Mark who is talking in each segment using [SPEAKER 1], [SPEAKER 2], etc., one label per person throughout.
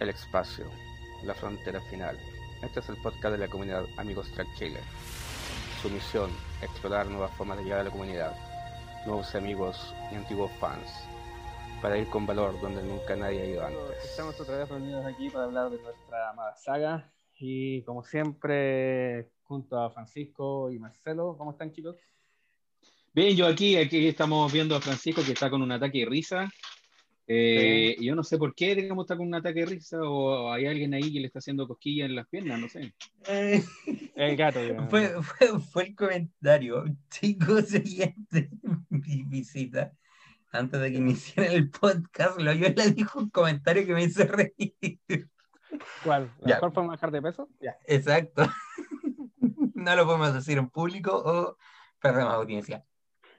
[SPEAKER 1] El espacio, la frontera final. Este es el podcast de la comunidad Amigos Track Chile. Su misión, explorar nuevas formas de llegar a la comunidad, nuevos amigos y antiguos fans, para ir con valor donde nunca nadie ha ido antes.
[SPEAKER 2] Estamos otra vez reunidos aquí para hablar de nuestra amada saga y como siempre junto a Francisco y Marcelo. ¿Cómo están chicos?
[SPEAKER 3] Bien, yo aquí, aquí estamos viendo a Francisco que está con un ataque de risa. Eh, Yo no sé por qué, digamos, está con un ataque de risa o hay alguien ahí que le está haciendo cosquillas en las piernas, no sé.
[SPEAKER 2] Eh, el gato.
[SPEAKER 4] Fue, fue, fue, el comentario, chicos, siguiente mi visita. Antes de que iniciara el podcast, lo yo le dijo un comentario que me hizo reír.
[SPEAKER 2] ¿Cuál? ¿La mejor forma de bajar de peso?
[SPEAKER 4] Ya. Exacto. No lo podemos decir en público o perdemos audiencia.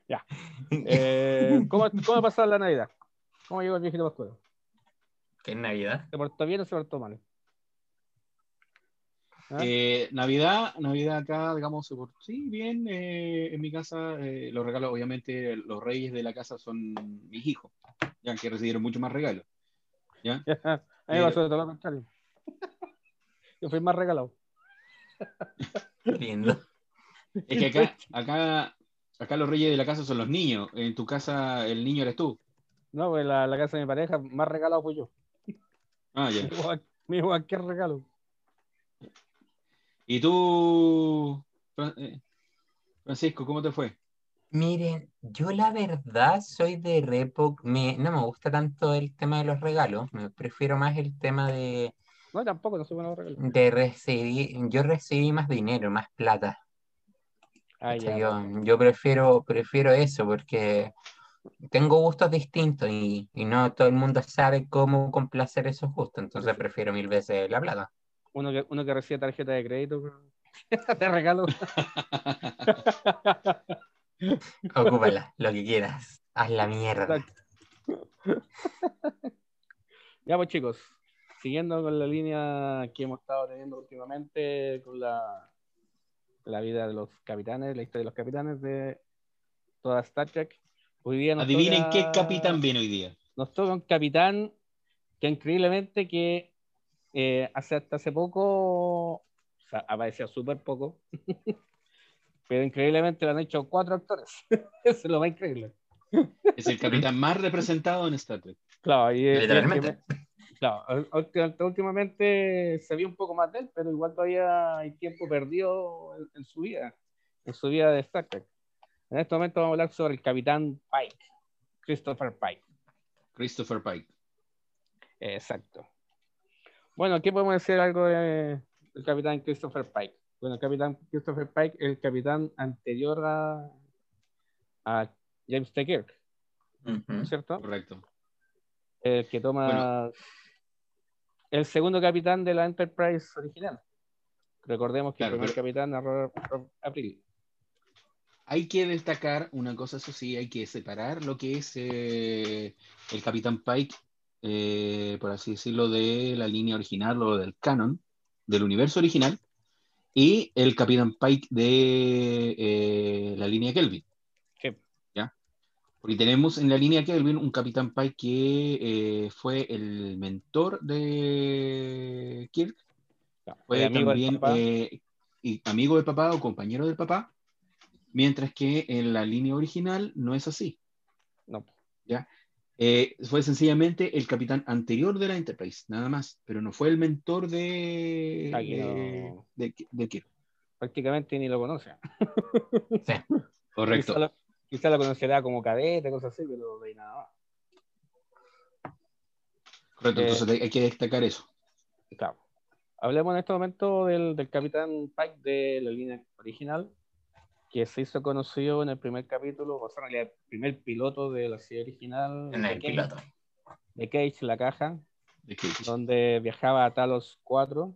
[SPEAKER 2] Ya. Eh, ¿cómo, ¿Cómo pasó la Navidad? ¿Cómo llegó el viejito Pascuero?
[SPEAKER 4] ¿Qué es Navidad?
[SPEAKER 2] ¿Se portó bien o se portó mal?
[SPEAKER 3] ¿Ah? Eh, Navidad, Navidad acá, digamos, se portó sí, bien. Eh, en mi casa, eh, los regalos, obviamente, los reyes de la casa son mis hijos, ya que recibieron mucho más regalos. ¿ya?
[SPEAKER 2] A mí me pasó de todo lo contrario. Yo fui más regalado.
[SPEAKER 4] Lindo.
[SPEAKER 3] Es que acá, acá, acá los reyes de la casa son los niños. En tu casa el niño eres tú.
[SPEAKER 2] No, pues la, la casa de mi pareja, más regalado fui yo.
[SPEAKER 3] Ah, ya.
[SPEAKER 2] Me dijo, ¿qué regalo?
[SPEAKER 3] ¿Y tú, Francisco, cómo te fue?
[SPEAKER 4] Miren, yo la verdad soy de repo, me, no me gusta tanto el tema de los regalos, me prefiero más el tema de...
[SPEAKER 2] No, tampoco, no soy bueno regalos.
[SPEAKER 4] De recibir, yo recibí más dinero, más plata.
[SPEAKER 2] Ah, ya,
[SPEAKER 4] yo, yo prefiero, prefiero eso porque tengo gustos distintos y, y, no todo el mundo sabe cómo complacer esos gustos, entonces prefiero mil veces la plata.
[SPEAKER 2] Uno que, uno que recibe tarjeta de crédito, te regalo.
[SPEAKER 4] Ocúpala, lo que quieras. Haz la mierda.
[SPEAKER 2] ya pues chicos, siguiendo con la línea que hemos estado teniendo últimamente con la, la vida de los capitanes, la historia de los capitanes de toda Star Trek. Hoy día nos
[SPEAKER 3] Adivinen
[SPEAKER 2] toca,
[SPEAKER 3] qué capitán viene hoy día.
[SPEAKER 2] Nos toca un capitán que increíblemente que eh, hace hasta hace poco, o sea, aparecía súper poco, pero increíblemente lo han hecho cuatro actores. Eso es lo más increíble.
[SPEAKER 3] Es el capitán más representado en Star Trek.
[SPEAKER 2] Claro, y
[SPEAKER 4] Literalmente.
[SPEAKER 2] Claro, últimamente se vio un poco más de él, pero igual todavía hay tiempo perdido en, en su vida, en su vida de Star Trek. En este momento vamos a hablar sobre el capitán Pike, Christopher Pike.
[SPEAKER 3] Christopher Pike.
[SPEAKER 2] Exacto. Bueno, aquí podemos decir algo de, del capitán Christopher Pike. Bueno, el capitán Christopher Pike, el capitán anterior a, a James T. Kirk,
[SPEAKER 4] Uh -huh.
[SPEAKER 2] ¿cierto?
[SPEAKER 3] Correcto.
[SPEAKER 2] El que toma
[SPEAKER 3] Bueno.
[SPEAKER 2] el segundo capitán de la Enterprise original. Recordemos que
[SPEAKER 3] Claro,
[SPEAKER 2] el primer
[SPEAKER 3] pero-
[SPEAKER 2] capitán era Robert April.
[SPEAKER 3] Hay que destacar una cosa, eso sí, hay que separar lo que es eh, el Capitán Pike, eh, por así decirlo, de la línea original o del canon, del universo original, y el Capitán Pike de eh, la línea Kelvin.
[SPEAKER 2] Sí.
[SPEAKER 3] ¿Ya? Porque tenemos en la línea Kelvin un Capitán Pike que eh, fue el mentor de Kirk, fue también eh, amigo del papá o compañero del papá, mientras que en la línea original no es así.
[SPEAKER 2] No.
[SPEAKER 3] Eh, fue sencillamente el capitán anterior de la Enterprise, nada más, pero no fue el mentor de, de,
[SPEAKER 2] no.
[SPEAKER 3] de- de Kirk.
[SPEAKER 2] Prácticamente ni lo conoce.
[SPEAKER 4] Sí.
[SPEAKER 3] Correcto.
[SPEAKER 2] Quizá lo, quizá lo conocerá como cadete, cosas así, pero de nada más.
[SPEAKER 3] Correcto,
[SPEAKER 2] Eh,
[SPEAKER 3] entonces hay- hay que destacar eso.
[SPEAKER 2] Claro. Hablemos en este momento del, del capitán Pike de la línea original, que se hizo conocido en el primer capítulo, o sea, en realidad, el primer piloto de la serie original
[SPEAKER 4] En
[SPEAKER 2] de
[SPEAKER 4] el
[SPEAKER 2] Cage,
[SPEAKER 4] piloto.
[SPEAKER 2] de Cage, la caja,
[SPEAKER 3] de Kirk.
[SPEAKER 2] donde viajaba a Talos 4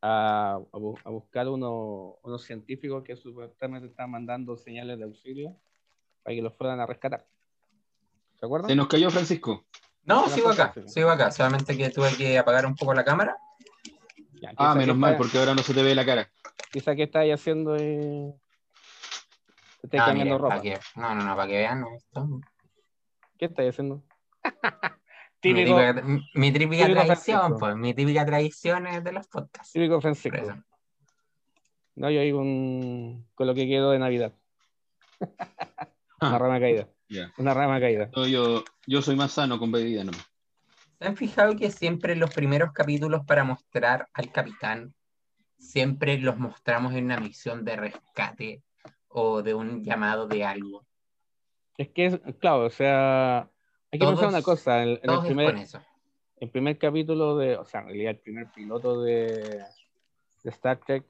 [SPEAKER 2] a, a bu- a buscar uno- unos científicos que supuestamente estaban mandando señales de auxilio para que los fueran a rescatar. ¿Se acuerdan?
[SPEAKER 3] Se nos cayó Francisco.
[SPEAKER 4] No,
[SPEAKER 2] Una
[SPEAKER 4] sigo acá,
[SPEAKER 2] así.
[SPEAKER 4] sigo acá, solamente que tuve que apagar un poco la cámara.
[SPEAKER 2] Ya,
[SPEAKER 3] Ah, menos mal, porque ahora no se te ve la cara.
[SPEAKER 2] Quizá que estáis haciendo. Eh... Estáis
[SPEAKER 4] Ah,
[SPEAKER 2] cambiando ropa.
[SPEAKER 4] que, no, no, no, para que vean esto.
[SPEAKER 2] ¿Qué estáis haciendo?
[SPEAKER 4] Mi típica, mi típica
[SPEAKER 2] típico
[SPEAKER 4] tradición,
[SPEAKER 2] Francisco.
[SPEAKER 4] pues, mi típica tradición es de los podcasts.
[SPEAKER 2] típico Francisco. No, yo ahí con, con lo que quedó de Navidad. Una
[SPEAKER 3] Ah,
[SPEAKER 2] rama caída.
[SPEAKER 3] ya.
[SPEAKER 2] Una rama caída.
[SPEAKER 3] No, yo, yo soy más sano con bebida, no.
[SPEAKER 4] ¿Se han fijado que siempre los primeros capítulos para mostrar al capitán, siempre los mostramos en una misión de rescate o de un llamado de algo?
[SPEAKER 2] Es que, es, claro, o sea, hay que
[SPEAKER 4] Todos-
[SPEAKER 2] pensar una cosa. En, en el primer,
[SPEAKER 4] eso.
[SPEAKER 2] el primer capítulo de, o sea, en realidad el primer piloto de, de Star Trek,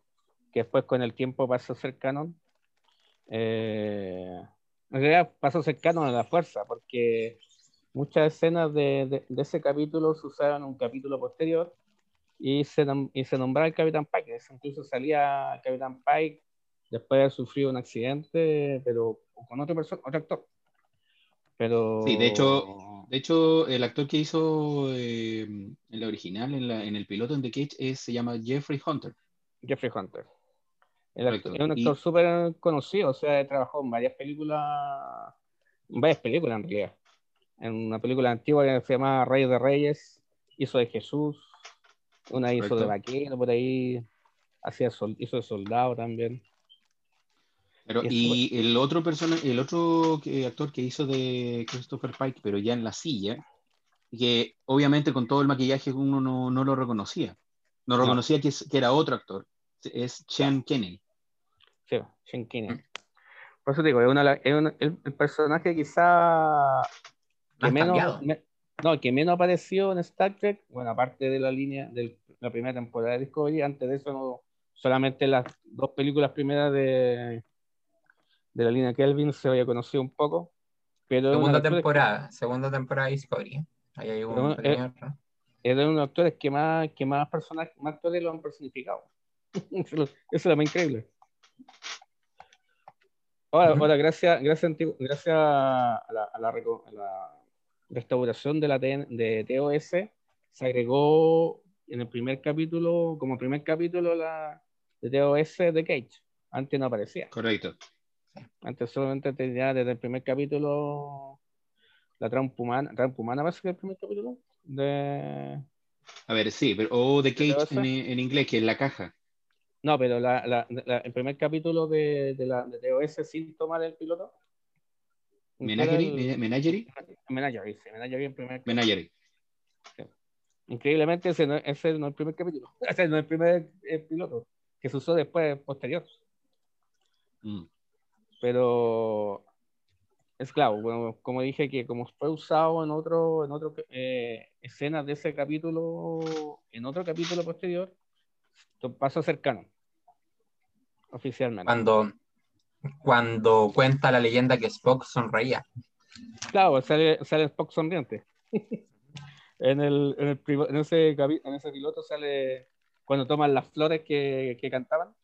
[SPEAKER 2] que después con el tiempo pasó a ser canon, eh, en realidad pasó a ser canon a la fuerza, porque muchas escenas de, de- de ese capítulo se usaron en un capítulo posterior y se, y se nombraba el Capitán Pike, incluso salía el Capitán Pike después de haber sufrido un accidente, pero con otra persona, otro actor. Pero...
[SPEAKER 3] Sí, de hecho- De hecho, el actor que hizo eh, en la original, en, la- en el piloto en The Cage, es- se llama Jeffrey Hunter.
[SPEAKER 2] Jeffrey Hunter. El actor- es un
[SPEAKER 3] Y-
[SPEAKER 2] actor súper conocido, o sea, trabajó en varias películas, en varias películas en realidad. En una película antigua que se llama Rey de Reyes, hizo de Jesús, una hizo de vaquero por ahí, hacía sol- hizo de soldado también.
[SPEAKER 3] Pero,
[SPEAKER 2] Y
[SPEAKER 3] y el otro persona, el otro actor que hizo de Christopher Pike, pero ya en la silla, que obviamente con todo el maquillaje uno no, no lo reconocía. No
[SPEAKER 2] No.
[SPEAKER 3] reconocía que, es- que era otro actor. Es Sean Kennedy.
[SPEAKER 2] Sí, Sean Kinney.
[SPEAKER 4] Mm.
[SPEAKER 2] Por eso te digo, es, una- es un- el, el personaje quizá que menos, me- no, que menos apareció en Star Trek, bueno, aparte de la línea de la primera temporada de Discovery, antes de eso no, solamente las dos películas primeras de, de la línea Kelvin se había conocido un poco, pero
[SPEAKER 4] Segunda temporada, segunda temporada de Discovery. Ahí hay un
[SPEAKER 2] eh, de uno de los actores que más, que más personajes, más actores lo han personificado. Eso es lo- más increíble. Ahora, ahora gracias, gracias, gracias a la, a la a la restauración de la TN de TOS, se agregó en el primer capítulo, como primer capítulo, la de TOS de Cage. Antes no aparecía.
[SPEAKER 3] Correcto.
[SPEAKER 2] Antes solamente tenía desde el primer capítulo la trampa humana. ¿Trampa humana parece que el primer capítulo? De...
[SPEAKER 3] A ver, sí, pero, o The Cage
[SPEAKER 2] ¿Te
[SPEAKER 3] en, en inglés, que es la caja.
[SPEAKER 2] No, pero la, la- la- el primer capítulo de, de la de TOS sin tomar el piloto.
[SPEAKER 3] Menagerie,
[SPEAKER 2] el-
[SPEAKER 3] Menagerie,
[SPEAKER 2] Menagerie, sí, Menagerie el primer
[SPEAKER 3] Menagerie.
[SPEAKER 2] Increíblemente ese no, ese no es el primer capítulo. Ese no es el primer eh, piloto, que se usó después, posterior.
[SPEAKER 3] Mm.
[SPEAKER 2] Pero es claro, bueno, como dije que como fue usado en otro, en otro eh, escenas de ese capítulo, en otro capítulo posterior, pasó a ser canon. Oficialmente.
[SPEAKER 4] Cuando, cuando cuenta la leyenda que Spock sonreía.
[SPEAKER 2] Claro, sale, sale Spock sonriente. en, el, en, el, en ese, en ese piloto sale cuando toman las flores que, que cantaban.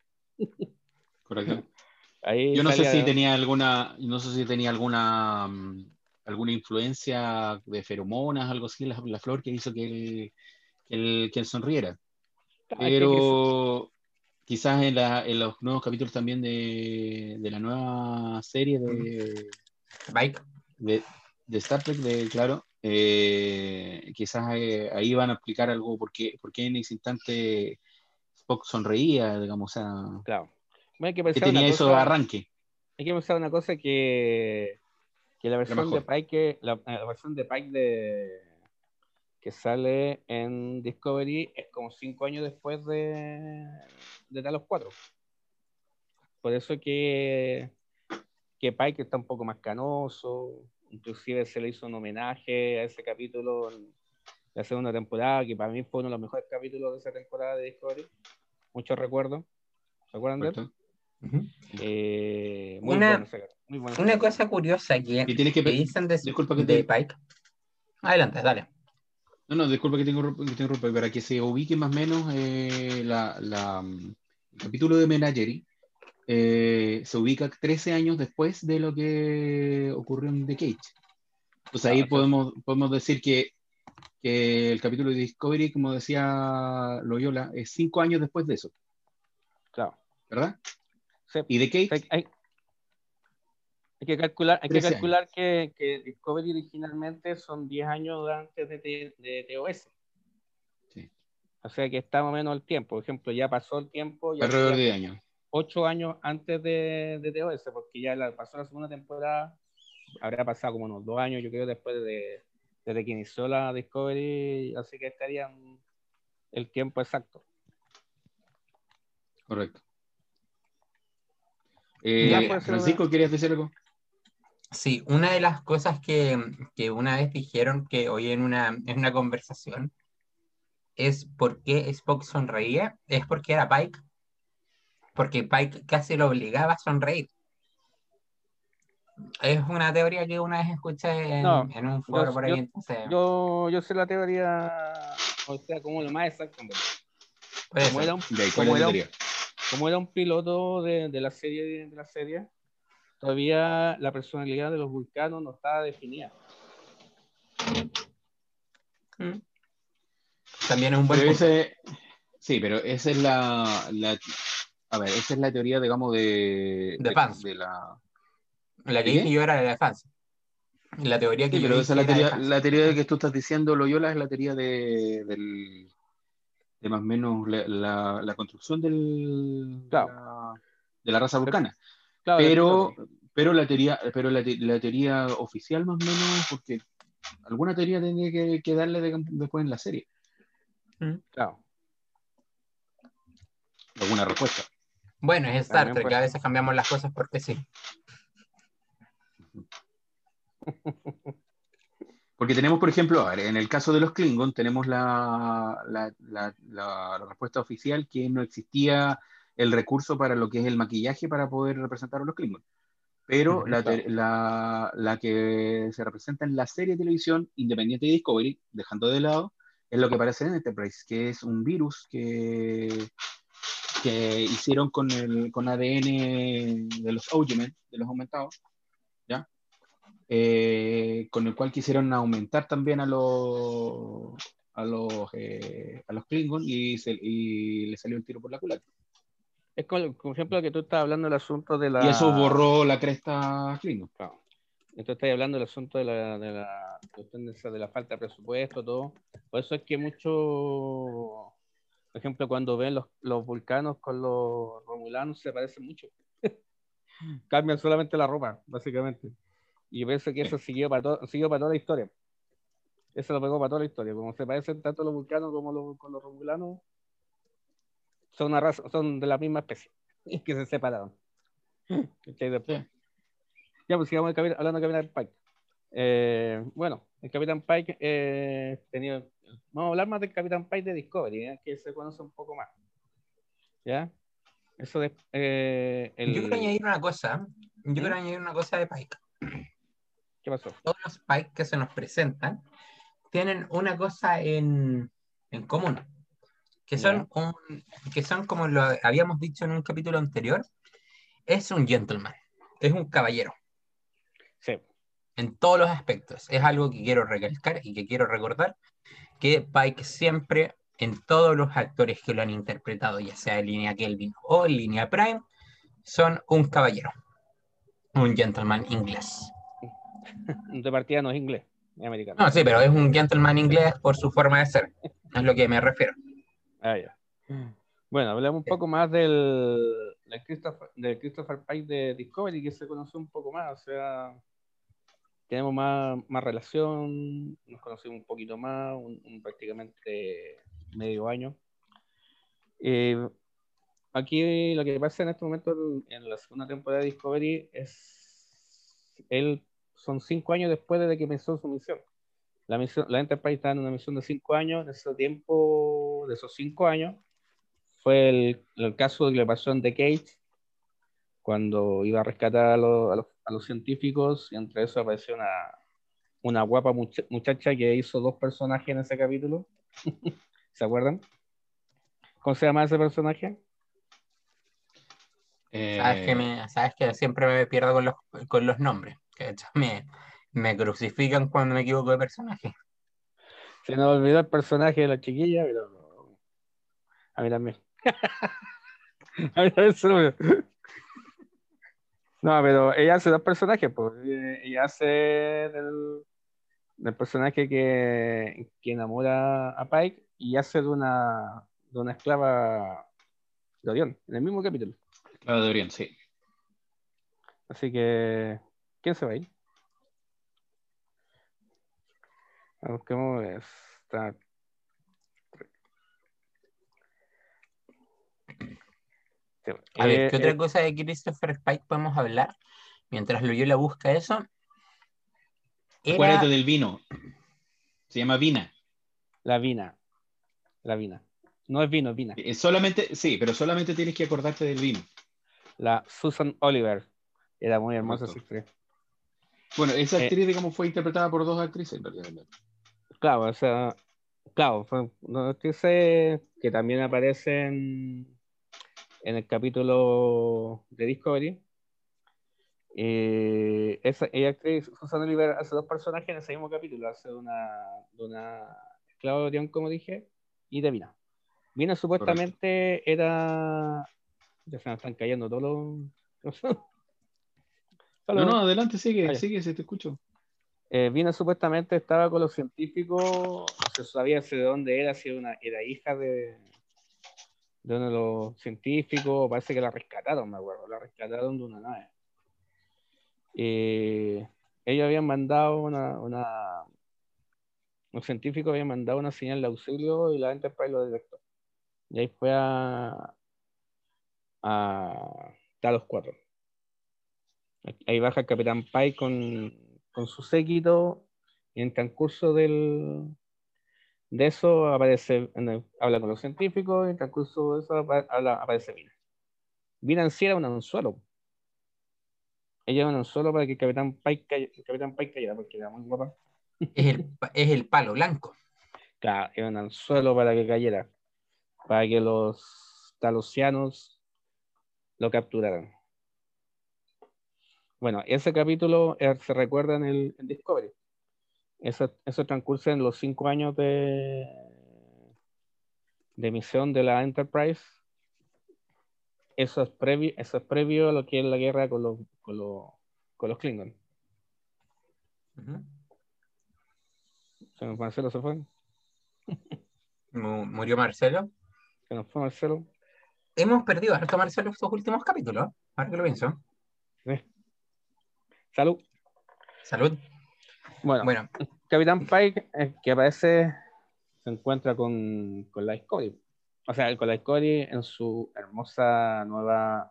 [SPEAKER 3] Correcto.
[SPEAKER 2] Ahí
[SPEAKER 3] Yo no sé si tenía alguna, no sé si tenía alguna, mm, alguna influencia de feromonas, algo así, la, la flor que hizo que él, que él, que él sonriera.
[SPEAKER 2] Ah,
[SPEAKER 3] Pero quizás en, la- en los nuevos capítulos también de, de la nueva serie de,
[SPEAKER 4] Mike,
[SPEAKER 3] de, de Star Trek, de, claro, eh, quizás eh, ahí van a explicar algo, por qué, por qué en ese instante Spock sonreía, digamos, o sea,
[SPEAKER 2] Claro. Bueno, hay que
[SPEAKER 3] tenía
[SPEAKER 2] una
[SPEAKER 3] eso de
[SPEAKER 2] cosa-
[SPEAKER 3] arranque.
[SPEAKER 2] hay que pensar una cosa que, que la versión de. Pike la, la versión de Pike de que sale en Discovery es como cinco años después de, de Talos 4 por eso que que Pike está un poco más canoso inclusive se le hizo un homenaje a ese capítulo en la segunda temporada que para mí fue uno de los mejores capítulos de esa temporada de Discovery muchos recuerdos ¿se acuerdan de él?
[SPEAKER 3] ¿correcto?
[SPEAKER 2] Eh, muy
[SPEAKER 4] Una-
[SPEAKER 2] bueno muy bueno
[SPEAKER 4] una cosa curiosa que,
[SPEAKER 3] Y tienes que
[SPEAKER 4] que dicen de,
[SPEAKER 3] disculpa que
[SPEAKER 4] de
[SPEAKER 3] te-
[SPEAKER 4] Pike. Adelante, dale.
[SPEAKER 3] No, no, disculpa que tengo que te interrumpa, para que se ubique más o menos eh, la, la, mm, el capítulo de Menagerie eh, se ubica 13 años después de lo que ocurrió en The Cage. Pues ahí
[SPEAKER 2] Claro,
[SPEAKER 3] podemos, podemos decir que, que el capítulo de Discovery, como decía Loyola, es cinco años después de eso,
[SPEAKER 2] Claro.
[SPEAKER 3] ¿verdad?
[SPEAKER 2] Sí.
[SPEAKER 3] Y The Cage,
[SPEAKER 2] Hay, hay- hay que calcular, hay que,
[SPEAKER 3] 13
[SPEAKER 2] calcular que, que Discovery originalmente son 10 años antes de, de TOS.
[SPEAKER 3] Sí.
[SPEAKER 2] O sea que está más o menos el tiempo. Por ejemplo, ya pasó el tiempo, ya
[SPEAKER 3] Alrededor de años.
[SPEAKER 2] ocho años antes de, de TOS, porque ya la, pasó la segunda temporada, habrá pasado como unos dos años, yo creo, después de desde que inició la Discovery, así que estarían el tiempo exacto.
[SPEAKER 3] Correcto. Eh, Francisco, ¿querías decir algo?
[SPEAKER 4] Sí, una de las cosas que, que una vez dijeron que hoy en una, en una conversación es por qué Spock sonreía, es porque era Pike, porque Pike casi lo obligaba a sonreír. Es una teoría que una vez escuché en,
[SPEAKER 2] No,
[SPEAKER 4] en un foro
[SPEAKER 2] yo-
[SPEAKER 4] por ahí,
[SPEAKER 2] yo-
[SPEAKER 4] entonces,
[SPEAKER 2] Yo, yo sé la teoría, o sea, como lo más exacto. Como era un,
[SPEAKER 3] De ahí, ¿cuál
[SPEAKER 2] como era un- como era un piloto de, de la serie de la serie, todavía la personalidad de los vulcanos no estaba definida.
[SPEAKER 4] Mm. También es un buen
[SPEAKER 3] Pero ese, sí, pero esa es la, la- a ver, esa es la teoría, digamos, de,
[SPEAKER 4] De fans.
[SPEAKER 3] de la,
[SPEAKER 4] La que dije yo era de la fans. La teoría que
[SPEAKER 3] sí,
[SPEAKER 4] yo
[SPEAKER 3] pero esa es la teoría, la teoría de que tú estás diciendo, Loyola, es la teoría de, del, de más o menos la, la- la construcción del,
[SPEAKER 2] Claro.
[SPEAKER 3] de, la, de la raza vulcana.
[SPEAKER 2] Claro,
[SPEAKER 3] Pero, pero la teoría, pero la, te- la teoría oficial más o menos, porque alguna teoría tiene que, que darle de- después en la serie,
[SPEAKER 2] claro.
[SPEAKER 3] alguna respuesta.
[SPEAKER 4] Bueno, es Star Trek, a veces cambiamos las cosas porque sí.
[SPEAKER 3] Porque tenemos, por ejemplo, a ver, en el caso de los Klingon, tenemos la- la- la respuesta oficial que no existía el recurso para lo que es el maquillaje para poder representar a los Klingon. Pero
[SPEAKER 2] Ujú,
[SPEAKER 3] la, te-
[SPEAKER 2] claro.
[SPEAKER 3] la, la que se representa en la serie de televisión independiente de Discovery, dejando de lado, es lo que aparece en Enterprise, que es un virus que, que hicieron con, el, con ADN de los Augemen, de los aumentados, ¿ya? Eh, con el cual quisieron aumentar también a los a los, eh, a los Klingon y, se- y le salió el tiro por la culata.
[SPEAKER 2] Es como, por ejemplo, que tú estás hablando del asunto de la.
[SPEAKER 3] Y eso borró la cresta Klingon.
[SPEAKER 2] Claro. Entonces estás hablando del asunto de la, de la de la falta de presupuesto, todo. Por eso es que mucho, por ejemplo, cuando ven los, los vulcanos con los romulanos se parecen mucho. Cambian solamente la ropa, básicamente. Y yo pienso que eso siguió para, todo, siguió para toda la historia. Eso lo pegó para toda la historia. Como se parecen tanto los vulcanos como los, con los romulanos, son, una raza, son de la misma especie. Y que se separaron.
[SPEAKER 3] Sí.
[SPEAKER 2] Ya, pues sigamos el hablando del Capitán Pike. Eh, bueno, el Capitán Pike eh, tenía. Vamos a hablar más del Capitán Pike de Discovery, ¿eh? que se conoce un poco más. ¿Ya? Eso de. eh, el-
[SPEAKER 4] Yo quiero añadir una cosa. Yo
[SPEAKER 2] ¿Mm?
[SPEAKER 4] quiero añadir una cosa de Pike.
[SPEAKER 2] ¿Qué pasó?
[SPEAKER 4] Todos los Pike que se nos presentan tienen una cosa en, en común. Que son, un- que son, como lo habíamos dicho en un capítulo anterior, es un gentleman, es un caballero.
[SPEAKER 2] Sí.
[SPEAKER 4] en todos los aspectos. Es algo que quiero recalcar y que quiero recordar, que Pike siempre, en todos los actores que lo han interpretado, ya sea en línea Kelvin o en línea Prime, son un caballero, un gentleman inglés.
[SPEAKER 2] De partida no es inglés, es americano.
[SPEAKER 4] No, sí, pero es un gentleman inglés por su forma de ser, es lo que me refiero.
[SPEAKER 2] Ah, ya. Bueno, hablemos un poco más del, del, Christopher, del Christopher Pike de Discovery, que se conoció un poco más, o sea, tenemos más, más relación, nos conocimos un poquito más, un, un prácticamente medio año. Eh, aquí lo que pasa en este momento en la segunda temporada de Discovery es, él son cinco años después de que empezó su misión. La, misión, la Enterprise está en una misión de cinco años, en ese tiempo, de esos cinco años, fue el, el caso que le pasó en The Cage, cuando iba a rescatar a, los, a los, a los científicos, y entre eso apareció una, una guapa mucha, muchacha que hizo dos personajes en ese capítulo. ¿Se acuerdan? ¿Cómo se llama ese personaje?
[SPEAKER 3] Eh,
[SPEAKER 4] Sabes que, me, sabes que siempre me pierdo con los, con los nombres, que de me, me crucifican cuando me equivoco de personaje.
[SPEAKER 2] Se nos olvidó el personaje de la chiquilla, pero a mí también. a mí también se me olvidó. No, pero ella hace dos personajes, pues. Eh, Ella hace del, del personaje que, que enamora a Pike y hace de una, de una esclava de Orión, en el mismo capítulo.
[SPEAKER 3] Claro, de Orión, sí.
[SPEAKER 2] Así que, ¿quién se va a ir?
[SPEAKER 4] A ver,
[SPEAKER 2] Eh,
[SPEAKER 4] ¿qué otra
[SPEAKER 2] eh,
[SPEAKER 4] cosa de Christopher Pike podemos hablar? Mientras Loyola busca eso. Era-
[SPEAKER 3] Acuérdate del vino. Se llama Vina.
[SPEAKER 2] La vina. La vina. No es vino, es vina.
[SPEAKER 3] Eh, Solamente, sí, pero solamente tienes que acordarte del vino.
[SPEAKER 2] La Susan Oliver. Era muy hermosa esa actriz.
[SPEAKER 3] Bueno, esa
[SPEAKER 2] Eh,
[SPEAKER 3] actriz, digamos, fue interpretada por dos actrices, en realidad.
[SPEAKER 2] Claro, o sea, claro, fue una actriz que también aparece en, en el capítulo de Discovery. Eh, esa, ella actriz, Susan Oliver, hace dos personajes en ese mismo capítulo. Hace una, una esclava de Orión, como dije, y de Vina. Vina supuestamente era. Ya se me están cayendo todos los.
[SPEAKER 3] No, no, adelante, sigue,
[SPEAKER 2] Ah,
[SPEAKER 3] sigue, se te escucho.
[SPEAKER 2] Eh, Vina supuestamente estaba con los científicos, se sabía de dónde era, si era, una, era hija de, de uno de los científicos, parece que la rescataron, me acuerdo, la rescataron de una nave. Eh, ellos habían mandado una, una, los científicos habían mandado una señal de auxilio y la Enterprise lo detectó. Y ahí fue a, a Talos 4. Ahí baja el Capitán Pike con, con su séquito y en el transcurso del, de eso aparece, el- habla con los científicos y en transcurso de eso habla- aparece Vina. Vina en sí era un anzuelo. Ella era un anzuelo para que el Capitán Pike, cay- el Capitán Pike cayera porque era muy guapa.
[SPEAKER 4] es, el, es el palo blanco.
[SPEAKER 2] Claro, era un anzuelo para que cayera, para que los talosianos lo capturaran. Bueno, ese capítulo eh, se recuerda en el en Discovery. Eso, eso transcurre en los cinco años de, de misión de la Enterprise. Eso es, previo, eso es previo a lo que es la guerra con los, con los, con los Klingon.
[SPEAKER 4] Ujú.
[SPEAKER 2] Se nos Marcelo, se fue.
[SPEAKER 4] Mu- Murió Marcelo.
[SPEAKER 2] Se nos fue Marcelo.
[SPEAKER 4] Hemos perdido harto Marcelo estos últimos capítulos. Ahora que lo pienso.
[SPEAKER 2] Salud.
[SPEAKER 4] Salud.
[SPEAKER 2] Bueno,
[SPEAKER 4] Bueno,
[SPEAKER 2] Capitán Pike, eh, que aparece, se encuentra con, con la Discovery. O sea, con la Discovery en su hermosa nueva,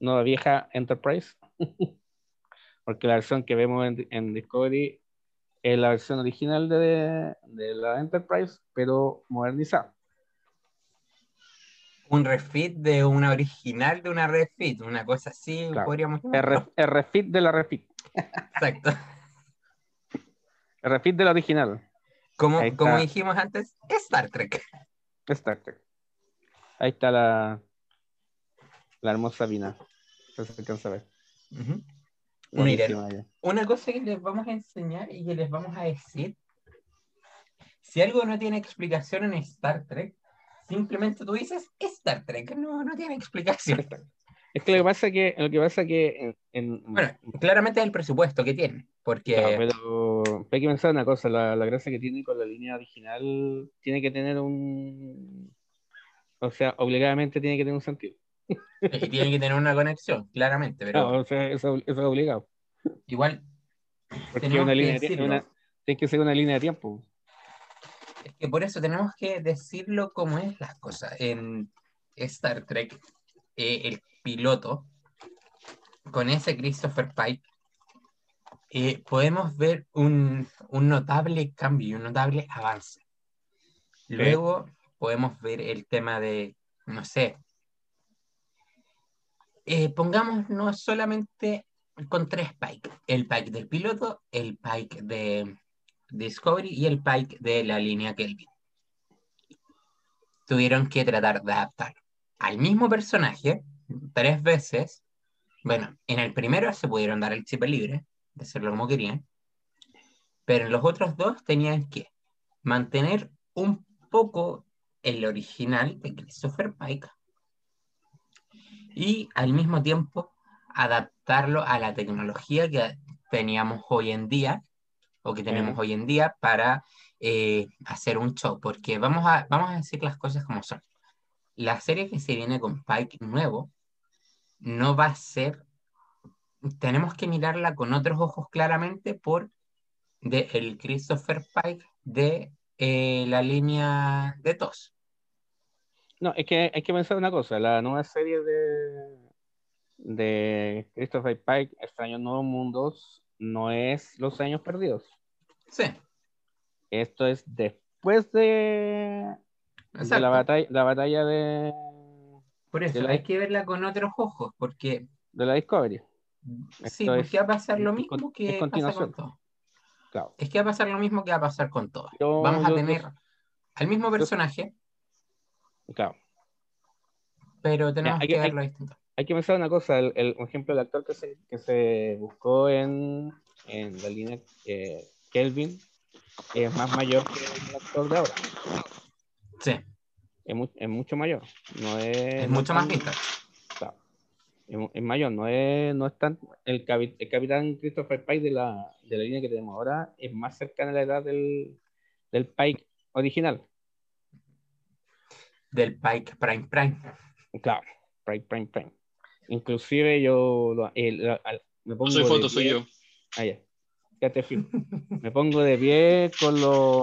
[SPEAKER 2] nueva vieja Enterprise. Porque la versión que vemos en, en Discovery es la versión original de, de la Enterprise, pero modernizada.
[SPEAKER 4] Un refit de una original de una refit. Una cosa así
[SPEAKER 2] Claro.
[SPEAKER 4] podríamos
[SPEAKER 2] El,
[SPEAKER 4] llamarlo.
[SPEAKER 2] re- el refit de la refit.
[SPEAKER 4] Exacto.
[SPEAKER 2] El refit de la original.
[SPEAKER 4] Como, como dijimos antes, Star Trek.
[SPEAKER 2] Star Trek. Ahí está la, la hermosa Vina. Se alcanza a ver.
[SPEAKER 4] Miren,
[SPEAKER 2] ella.
[SPEAKER 4] una cosa que les vamos a enseñar y que les vamos a decir, si algo no tiene explicación en Star Trek, simplemente tú dices Star Trek, no, no tiene explicación.
[SPEAKER 2] Es que lo que pasa que, lo que pasa que en, en-
[SPEAKER 4] Bueno, claramente es el presupuesto que tiene, porque
[SPEAKER 2] claro, pero hay que pensar una cosa, la, la gracia que tiene con la línea original tiene que tener un o sea, obligadamente tiene que tener un sentido.
[SPEAKER 4] y tiene que tener una conexión, claramente, pero
[SPEAKER 2] Claro, o sea, eso, eso es obligado.
[SPEAKER 4] igual
[SPEAKER 2] Porque una línea una- tiene que ser una línea de tiempo.
[SPEAKER 4] Es que por eso tenemos que decirlo como es las cosas. En Star Trek, eh, el piloto, con ese Christopher Pike, eh, podemos ver un, un notable cambio, un notable avance. Luego podemos ver el tema de, no sé, eh, pongámonos solamente con tres Pike. El Pike del piloto, el Pike de Discovery y el Pike de la línea Kelvin. Tuvieron que tratar de adaptar al mismo personaje tres veces. Bueno, en el primero se pudieron dar el chip libre, de hacerlo como querían, pero en los otros dos tenían que mantener un poco el original de Christopher Pike y al mismo tiempo adaptar adaptarlo a la tecnología que teníamos hoy en día o que tenemos hoy en día para eh, hacer un show, porque vamos a, vamos a decir las cosas como son. La serie que se viene con Pike nuevo no va a ser, tenemos que mirarla con otros ojos claramente por de el Christopher Pike de eh, la línea de TOS.
[SPEAKER 2] No, es que hay que pensar una cosa, la nueva serie de, de Christopher Pike, Extraños Nuevos Mundos, no es Los Años Perdidos.
[SPEAKER 4] Sí,
[SPEAKER 2] Esto es después de, la batalla, la batalla de,
[SPEAKER 4] Por eso
[SPEAKER 2] de la-
[SPEAKER 4] hay que verla con otros ojos, porque
[SPEAKER 2] de la Discovery.
[SPEAKER 4] sí,
[SPEAKER 2] Esto
[SPEAKER 4] porque
[SPEAKER 2] es-
[SPEAKER 4] va a pasar lo mismo
[SPEAKER 2] con-
[SPEAKER 4] que
[SPEAKER 2] es
[SPEAKER 4] pasa con
[SPEAKER 2] continuación.
[SPEAKER 4] todo.
[SPEAKER 2] Claro.
[SPEAKER 4] Es que va a pasar lo mismo que va a pasar con todo.
[SPEAKER 2] Yo-
[SPEAKER 4] Vamos a
[SPEAKER 2] yo-
[SPEAKER 4] tener al mismo personaje,
[SPEAKER 2] Claro.
[SPEAKER 4] pero tenemos
[SPEAKER 2] hay
[SPEAKER 4] que
[SPEAKER 2] que- hay-
[SPEAKER 4] verlo distinto.
[SPEAKER 2] Hay que pensar una cosa, el, el- por ejemplo, el actor que se, que se buscó en, en la línea eh, Kelvin es más mayor que el actor de ahora.
[SPEAKER 4] Sí,
[SPEAKER 2] Es, mu- es mucho mayor. No es,
[SPEAKER 4] es
[SPEAKER 2] no
[SPEAKER 4] mucho más vintage.
[SPEAKER 2] Es, es mayor, no es, no es tan. El, capi- el capitán Christopher Pike de la, de la línea que tenemos ahora es más cercana a la edad del, del Pike original.
[SPEAKER 4] Del Pike Prime Prime.
[SPEAKER 2] Claro, Prime, Prime, Prime. Inclusive yo lo- el- al- me pongo
[SPEAKER 3] No soy
[SPEAKER 2] de
[SPEAKER 3] foto, soy
[SPEAKER 2] pie-
[SPEAKER 3] yo.
[SPEAKER 2] Ah, ya. Quédate fijo. Me pongo de pie con lo,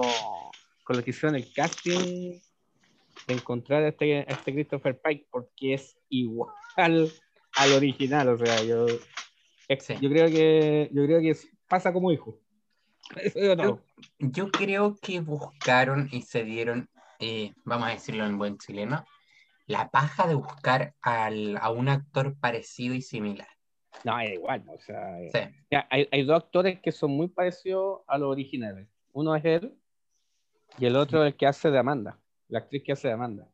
[SPEAKER 2] con lo que hicieron el casting de encontrar a este, a este Christopher Pike porque es igual al original. O sea, yo, yo creo que yo creo que es- pasa como hijo. Todo.
[SPEAKER 4] Yo creo que buscaron y se dieron, eh, vamos a decirlo en buen chileno, la paja de buscar al- a un actor parecido y similar.
[SPEAKER 2] No, es igual. O sea, eh,
[SPEAKER 4] Sí,
[SPEAKER 2] hay, hay dos actores que son muy parecidos a los originales. Uno es él y el otro es el que hace de Amanda, la actriz que hace de Amanda.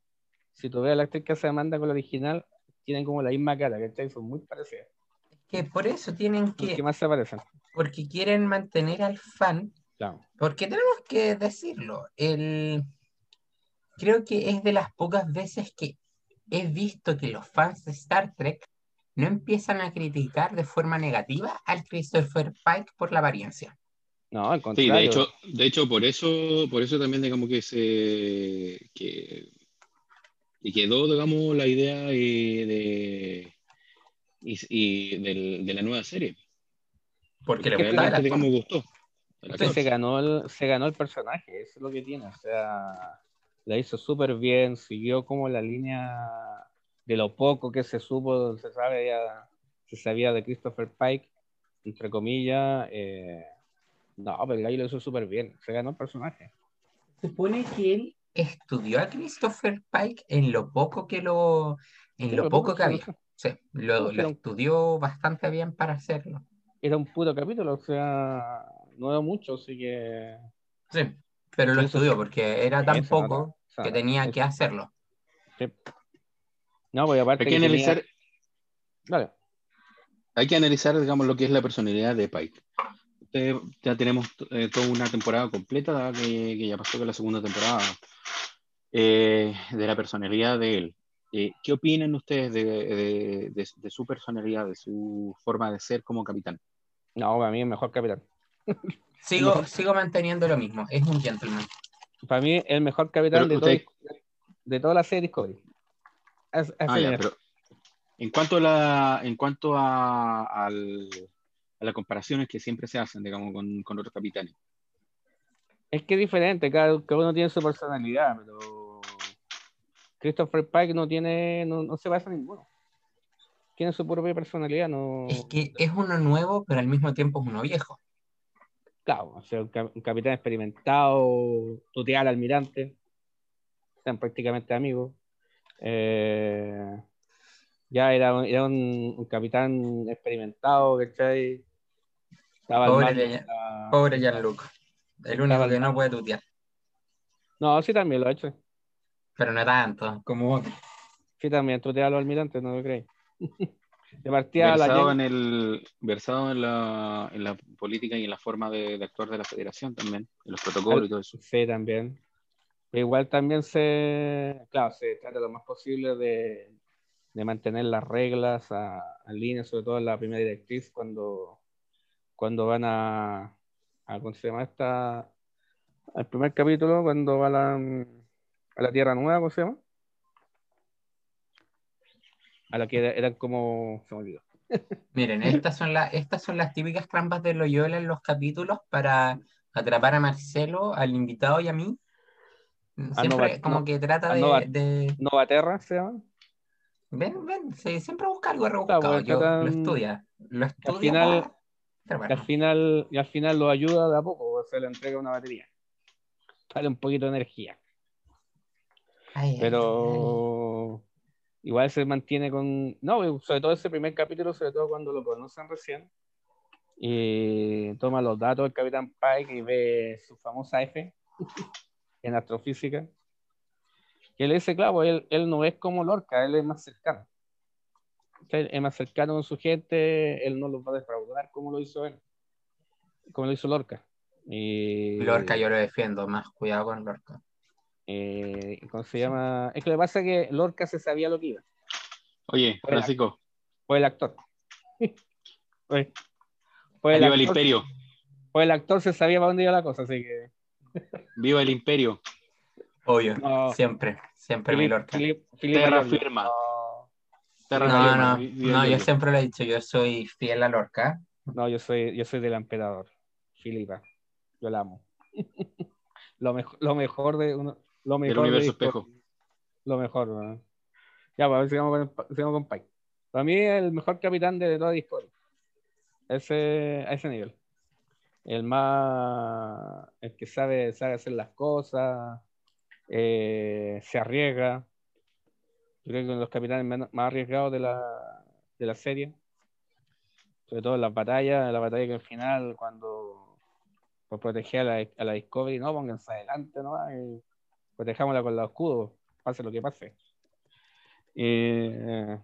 [SPEAKER 2] Si tú ves a la actriz que hace de Amanda con la original, tienen como la misma cara, ¿cachai? Son muy parecidas.
[SPEAKER 4] que por eso tienen que,
[SPEAKER 2] que más se parecen.
[SPEAKER 4] porque quieren mantener al fan
[SPEAKER 2] Claro.
[SPEAKER 4] Porque tenemos que decirlo, el... creo que es de las pocas veces que he visto que los fans de Star Trek no empiezan a criticar de forma negativa al Christopher Pike por la apariencia.
[SPEAKER 2] No, al
[SPEAKER 3] Sí,
[SPEAKER 2] contrario.
[SPEAKER 3] de hecho, de hecho por eso, por eso también digamos que se que, que quedó, digamos, la idea eh, de y, y del- de la nueva serie.
[SPEAKER 4] Porque le
[SPEAKER 2] que
[SPEAKER 4] gusta el
[SPEAKER 3] realmente,
[SPEAKER 4] actor.
[SPEAKER 3] digamos, gustó.
[SPEAKER 2] Sí,
[SPEAKER 3] actor.
[SPEAKER 2] se ganó el, se ganó el personaje, eso es lo que tiene. O sea, la hizo súper bien, siguió como la línea de lo poco que se supo, se sabe ya, se sabía de Christopher Pike, entre comillas. eh, no, pero gallo lo hizo súper bien, se ganó el personaje.
[SPEAKER 4] Supone que él estudió a Christopher Pike en lo poco que lo, en
[SPEAKER 2] Sí,
[SPEAKER 4] lo poco que había. Sí, lo, lo estudió bastante bien para hacerlo.
[SPEAKER 2] Era un puro capítulo, o sea, no era mucho, así que.
[SPEAKER 4] Sí, pero lo estudió porque era tan poco que tenía
[SPEAKER 2] Sí,
[SPEAKER 4] que hacerlo.
[SPEAKER 2] sí. No, pues aparte.
[SPEAKER 3] Hay que
[SPEAKER 2] que tenía-
[SPEAKER 3] analizar,
[SPEAKER 2] Dale.
[SPEAKER 3] hay que analizar, digamos, lo que es la personalidad de Pike. Eh, ya tenemos eh, toda una temporada completa, que, que ya pasó con la segunda temporada, eh, de la personalidad de él. Eh, ¿Qué opinan ustedes de, de- de- de su personalidad, de su forma de ser como capitán?
[SPEAKER 2] No, para mí es mejor capitán.
[SPEAKER 4] Sigo,
[SPEAKER 2] Mejor.
[SPEAKER 4] sigo manteniendo lo mismo, es un gentleman.
[SPEAKER 2] Para mí, el mejor capitán de,
[SPEAKER 3] usted-
[SPEAKER 2] todo- de toda la serie Discovery. Es-
[SPEAKER 3] Ah, ya, pero en cuanto a la, en cuanto a, al- a las comparaciones que siempre se hacen, digamos, con, con otros capitanes.
[SPEAKER 2] Es que es diferente, cada, cada uno tiene su personalidad, pero Christopher Pike no tiene, no, no se basa en ninguno. Tiene su propia personalidad, no.
[SPEAKER 4] Es que es uno nuevo, pero al mismo tiempo es uno viejo.
[SPEAKER 2] Claro, o sea, un, cap- un capitán experimentado, tutear al almirante, están prácticamente amigos. Eh, ya era, un- era un, un capitán experimentado, ¿cachai? Estaba
[SPEAKER 4] Pobre
[SPEAKER 2] mando la-
[SPEAKER 4] Pobre Gianluca. El único
[SPEAKER 2] Estaba
[SPEAKER 4] que no puede tutear,
[SPEAKER 2] No, sí también lo ha hecho.
[SPEAKER 4] pero no tanto como otro.
[SPEAKER 2] Sí también tutea a los almirantes, no lo creéis. De partida la
[SPEAKER 3] Versado
[SPEAKER 2] Jen-
[SPEAKER 3] en, el, versado en, la, en la política y en la forma de, de actuar de la federación también, en los protocolos y todo eso.
[SPEAKER 2] Sí, también. Pero igual también se, claro, se trata lo más posible de, de mantener las reglas a- en línea, sobre todo en la primera directriz, cuando, cuando van a, a ¿cómo se llama esta? Al primer capítulo, cuando van a la, a la Tierra Nueva, ¿cómo se llama? A la que era- eran como, se me olvidó.
[SPEAKER 4] Miren, estas son, las estas son las típicas trampas de Loyola en los capítulos para atrapar a Marcelo, al invitado y a mí. Siempre
[SPEAKER 2] Nova-
[SPEAKER 4] como
[SPEAKER 2] no-
[SPEAKER 4] que trata de,
[SPEAKER 2] Nova-
[SPEAKER 4] de-
[SPEAKER 2] Nova Terra se llama.
[SPEAKER 4] Ven, ven, sí, siempre busca algo rebuscado. Yo lo estudia. Lo estudia
[SPEAKER 2] final-
[SPEAKER 4] para
[SPEAKER 2] Y al final, y al final lo ayuda de a poco, o se le entrega una batería. Sale un poquito de energía.
[SPEAKER 4] Ay, ay, ay.
[SPEAKER 2] Igual se mantiene con, no, sobre todo ese primer capítulo, sobre todo cuando lo conocen recién, y toma los datos del Capitán Pike y ve su famosa F en astrofísica, que le dice, claro, él, él no es como Lorca, él es más cercano. Él es más cercano con su gente, él no los va a defraudar como lo hizo él, como lo hizo Lorca. Y,
[SPEAKER 4] Lorca yo lo defiendo, más cuidado con Lorca.
[SPEAKER 2] Eh, ¿cómo se llama? Es que lo que pasa es que Lorca se sabía lo que iba.
[SPEAKER 3] Oye. Francisco,
[SPEAKER 2] Fue el actor. Fue, fue el
[SPEAKER 3] viva el
[SPEAKER 2] actor,
[SPEAKER 3] imperio,
[SPEAKER 2] fue el actor, se sabía para dónde iba la cosa, así que.
[SPEAKER 3] viva el imperio,
[SPEAKER 4] Obvio,
[SPEAKER 2] No.
[SPEAKER 4] siempre, siempre mi
[SPEAKER 2] Philip-
[SPEAKER 4] Lorca.
[SPEAKER 3] Terra firma.
[SPEAKER 2] No,
[SPEAKER 3] Terra
[SPEAKER 4] No,
[SPEAKER 3] firma,
[SPEAKER 4] no, no,
[SPEAKER 3] el
[SPEAKER 4] yo siempre lo he dicho, yo soy fiel a Lorca.
[SPEAKER 2] no, yo soy, yo soy del emperador. Filipa. Yo la amo. lo, mejor, lo mejor de uno, lo mejor de
[SPEAKER 3] universo espejo.
[SPEAKER 2] Lo mejor, ¿no? Ya, pues a ver, sigamos con, sigamos con Pike. Para mí, el mejor capitán de toda Discord. Ese, a ese nivel. El más. El que sabe, sabe hacer las cosas. eh, se arriesga. Yo creo que uno de los capitanes más arriesgados de la, de la serie. Sobre todo en las batallas, en la batalla que al final, cuando por proteger a la, a la Discovery, no, pónganse adelante, ¿no? Y protejámosla con los escudos, pase lo que pase. Eh,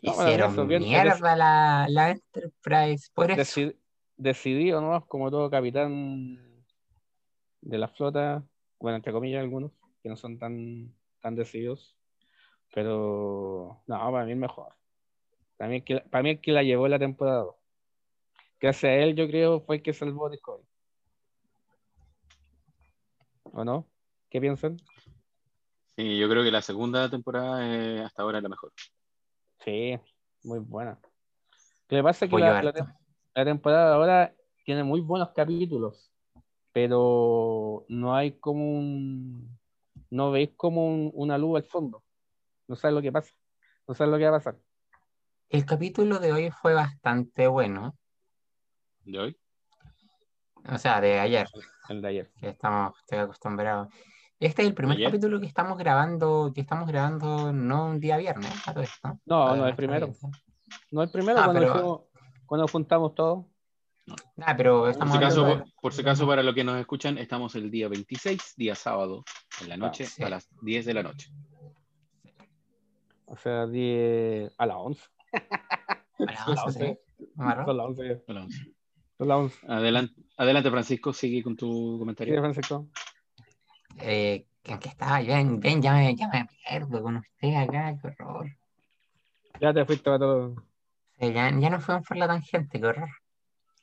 [SPEAKER 2] No,
[SPEAKER 4] Hicieron
[SPEAKER 2] bien,
[SPEAKER 4] mierda la, la Enterprise, por eso.
[SPEAKER 2] deci- decidido, ¿no? Como todo capitán de la flota, bueno, entre comillas algunos, que no son tan, tan decididos, pero no, para mí es mejor. Para mí, el que, para mí el que la llevó la temporada 2. Gracias a él, yo creo, fue el que salvó Discovery. ¿O no? ¿Qué piensan?
[SPEAKER 3] Sí, yo creo que la segunda temporada es hasta ahora la mejor.
[SPEAKER 2] Sí, muy buena. Lo que pasa es que la, la la temporada ahora tiene muy buenos capítulos, pero no hay como un. No veis como un- una luz al fondo. No sabes lo que pasa. No sabes lo que va a pasar.
[SPEAKER 4] El capítulo de hoy fue bastante bueno.
[SPEAKER 3] ¿De hoy?
[SPEAKER 4] O sea, de ayer,
[SPEAKER 2] El de ayer.
[SPEAKER 4] que estamos estoy acostumbrados. Este es el primer
[SPEAKER 3] ¿Ayer?
[SPEAKER 4] capítulo que estamos grabando, que estamos grabando no un día viernes, a todo esto.
[SPEAKER 2] No,
[SPEAKER 4] Para
[SPEAKER 2] no, el
[SPEAKER 4] nuestra
[SPEAKER 2] primero. No el primero,
[SPEAKER 4] Ah,
[SPEAKER 2] cuando,
[SPEAKER 4] pero-
[SPEAKER 2] hicimos- cuando juntamos todos.
[SPEAKER 4] Ah, pero
[SPEAKER 3] Por
[SPEAKER 4] estamos
[SPEAKER 3] si,
[SPEAKER 4] hablando
[SPEAKER 3] acaso,
[SPEAKER 4] de-
[SPEAKER 3] por si acaso, para los que nos escuchan, estamos el día 26, día sábado, en la noche,
[SPEAKER 4] sí.
[SPEAKER 3] a las 10 de la noche.
[SPEAKER 2] O sea, 10 a las 11.
[SPEAKER 4] a las
[SPEAKER 2] Son las
[SPEAKER 4] 11,
[SPEAKER 2] 11.
[SPEAKER 4] ¿sí? Amarró.
[SPEAKER 2] Son las 11.
[SPEAKER 3] A las 11.
[SPEAKER 2] Son las 11.
[SPEAKER 3] Adelante, adelante, Francisco, sigue con tu
[SPEAKER 2] ¿Qué
[SPEAKER 3] comentario.
[SPEAKER 2] Francisco?
[SPEAKER 4] Eh, ¿en qué estaba? Ven, ven, ya me, ya me pierdo con usted acá, qué horror.
[SPEAKER 2] Ya te fuiste para todo.
[SPEAKER 4] Eh, ya, ya no fuimos por la tangente, qué horror.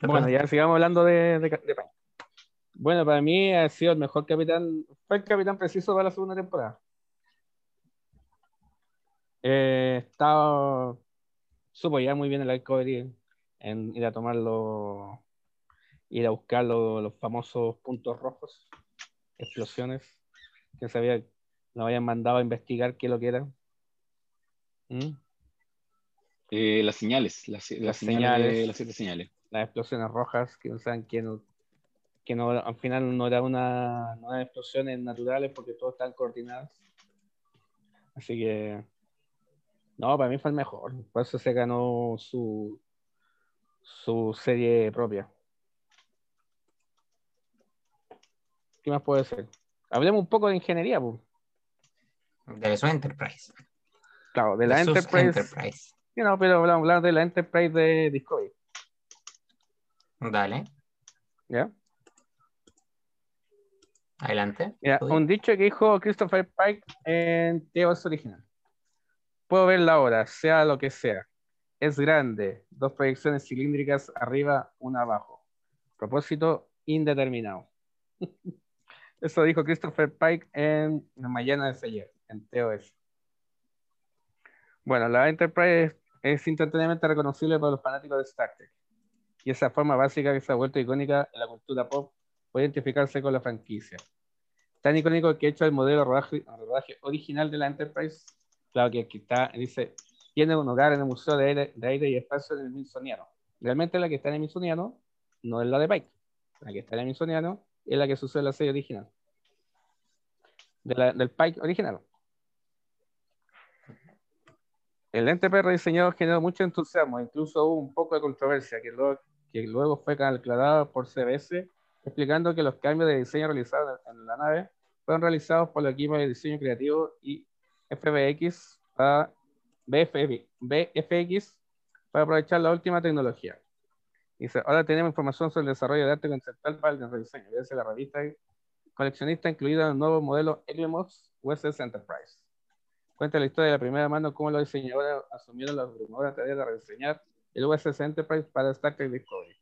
[SPEAKER 2] Bueno, ya sigamos hablando de, de. Bueno, para mí ha sido el mejor capitán, fue el capitán preciso para la segunda temporada. Eh, estaba, supo ya muy bien el Discovery en ir a tomarlo, ir a buscar lo- los famosos puntos rojos, explosiones, que sabía, nos habían mandado a investigar qué lo que era. ¿Mm?
[SPEAKER 3] Eh, las señales, las, las
[SPEAKER 2] Las
[SPEAKER 3] señales, las siete señales.
[SPEAKER 2] las explosiones rojas, que no saben no, que no, al final no era una, no eran explosiones naturales porque todas están coordinadas. Así que, no, para mí fue el mejor. Por eso se ganó su, su serie propia. ¿Qué más puede ser? Hablemos un poco de ingeniería, pues.
[SPEAKER 4] De su Enterprise.
[SPEAKER 2] Claro, de la
[SPEAKER 4] de sus
[SPEAKER 2] Enterprise.
[SPEAKER 4] Enterprise.
[SPEAKER 2] Sí, no, pero hablamos de la Enterprise de Discovery.
[SPEAKER 4] Dale,
[SPEAKER 2] ¿Ya?
[SPEAKER 4] adelante.
[SPEAKER 2] Un dicho que dijo Christopher Pike en Teos original. Puedo verla ahora, sea lo que sea. Es grande, dos proyecciones cilíndricas arriba, una abajo. Propósito indeterminado. Eso dijo Christopher Pike en la mañana de ayer, en TOS. Bueno, la Enterprise es, es instantáneamente reconocible para los fanáticos de Star Trek. Y esa forma básica que se ha vuelto icónica en la cultura pop puede identificarse con la franquicia. Tan icónico que ha hecho el modelo de rodaje, rodaje original de la Enterprise, claro que aquí está, dice, tiene un hogar en el Museo de Aire, de Aire y Espacio en el Smithsoniano. Realmente la que está en el Smithsoniano no es la de Pike. La que está en el Smithsoniano es la que sucede en la serie original. De la- del Pike original. El Enterprise rediseñado generó mucho entusiasmo, incluso hubo un poco de controversia que luego, que luego fue aclarada por CBS, explicando que los cambios de diseño realizados en la nave fueron realizados por el equipo de diseño creativo y FBX BFX, BFX para aprovechar la última tecnología. Dice, ahora tenemos información sobre el desarrollo de arte conceptual para el rediseño. Dice la revista coleccionista incluida el nuevo modelo Helios USS Enterprise. Cuenta la historia de la primera mano cómo los diseñadores asumieron la abrumadora tarea de rediseñar el USS Enterprise para Star Trek Discovery.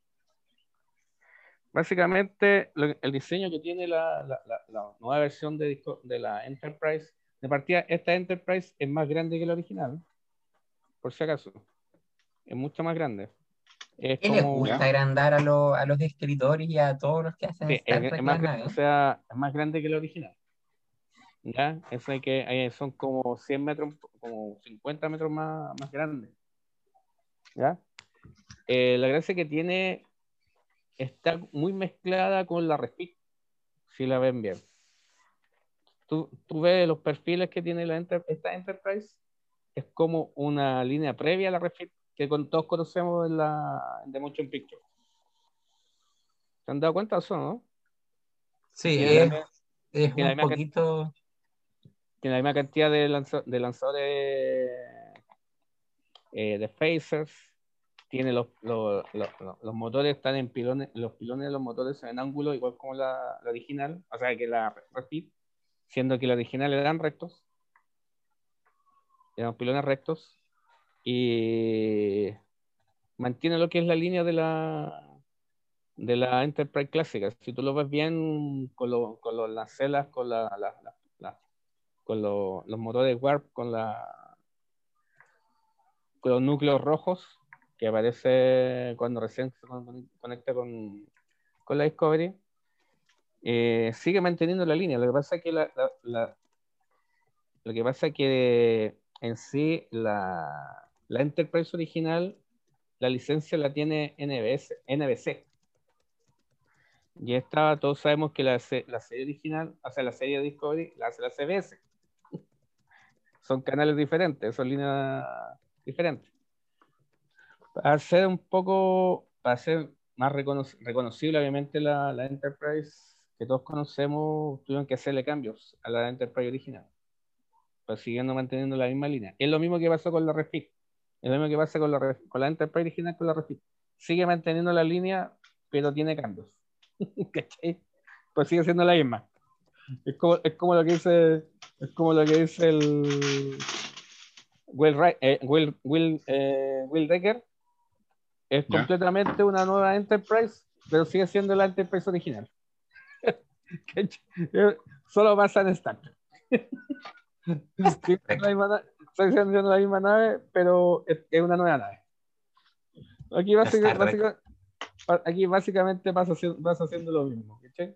[SPEAKER 2] Básicamente, lo- el diseño que tiene la, la- la- la nueva versión de, de la Enterprise, de partida, esta Enterprise es más grande que la original, por si acaso. Es mucho más grande. Es
[SPEAKER 4] ¿Qué les
[SPEAKER 2] como-
[SPEAKER 4] gusta agrandar a, los- a los escritores y a todos los que hacen
[SPEAKER 2] Sí,
[SPEAKER 4] Star
[SPEAKER 2] es,
[SPEAKER 4] Trek
[SPEAKER 2] es más, o sea, es más grande que la original. ¿Ya? Eso hay que, ahí son como 100 metros, como 50 metros más, más grande. ¿Ya? Eh, la gracia que tiene está muy mezclada con la Refit, si la ven bien. Tú, tú ves los perfiles que tiene la Enter- esta Enterprise, es como una línea previa a la Refit que con, todos conocemos en la en The Motion Picture. ¿Se han dado cuenta de eso, no?
[SPEAKER 4] Sí,
[SPEAKER 2] Tiene
[SPEAKER 4] es,
[SPEAKER 2] la-
[SPEAKER 4] es un poquito.
[SPEAKER 2] tiene la misma cantidad de, lanza- de lanzadores eh, de phasers, tiene los, los, los, los- los motores están en pilones, los pilones de los motores en ángulo, igual como la, la original, o sea que la Rapid, siendo que la original eran rectos, eran pilones rectos, y mantiene lo que es la línea de la de la Enterprise clásica. Si tú lo ves bien con, lo- con los lancelas, con la, con lo- los motores Warp, con la con los núcleos rojos que aparece cuando recién se con- conecta con, con la Discovery, eh, sigue manteniendo la línea. Lo que pasa es que la- lo que pasa es que en sí la, la Enterprise original, la licencia la tiene NBS, NBC. Y esta, todos sabemos que la, se- la serie original, o sea, la serie de Discovery, la hace la CBS. Son canales diferentes, son líneas diferentes. Para ser un poco, para ser más recono- reconocible, obviamente, la, la Enterprise que todos conocemos, tuvieron que hacerle cambios a la Enterprise original. Pero siguiendo manteniendo la misma línea. Es lo mismo que pasó con la Refit. Es lo mismo que pasa con la, con la Enterprise original con la Refit. Sigue manteniendo la línea, pero tiene cambios. ¿Cachai? Pues sigue siendo la misma. Es como, es como lo que dice, es como lo que dice el Will, eh, Will, Will, eh, Will Decker. Es completamente una nueva Enterprise, pero sigue siendo la Enterprise original. Eh, Solo pasa en Star Trek. Sigue siendo la misma nave, pero es, es una nueva nave. Aquí, básica-
[SPEAKER 4] Star Trek.
[SPEAKER 2] básica- aquí básicamente vas haciendo, vas haciendo lo mismo. ¿cachai?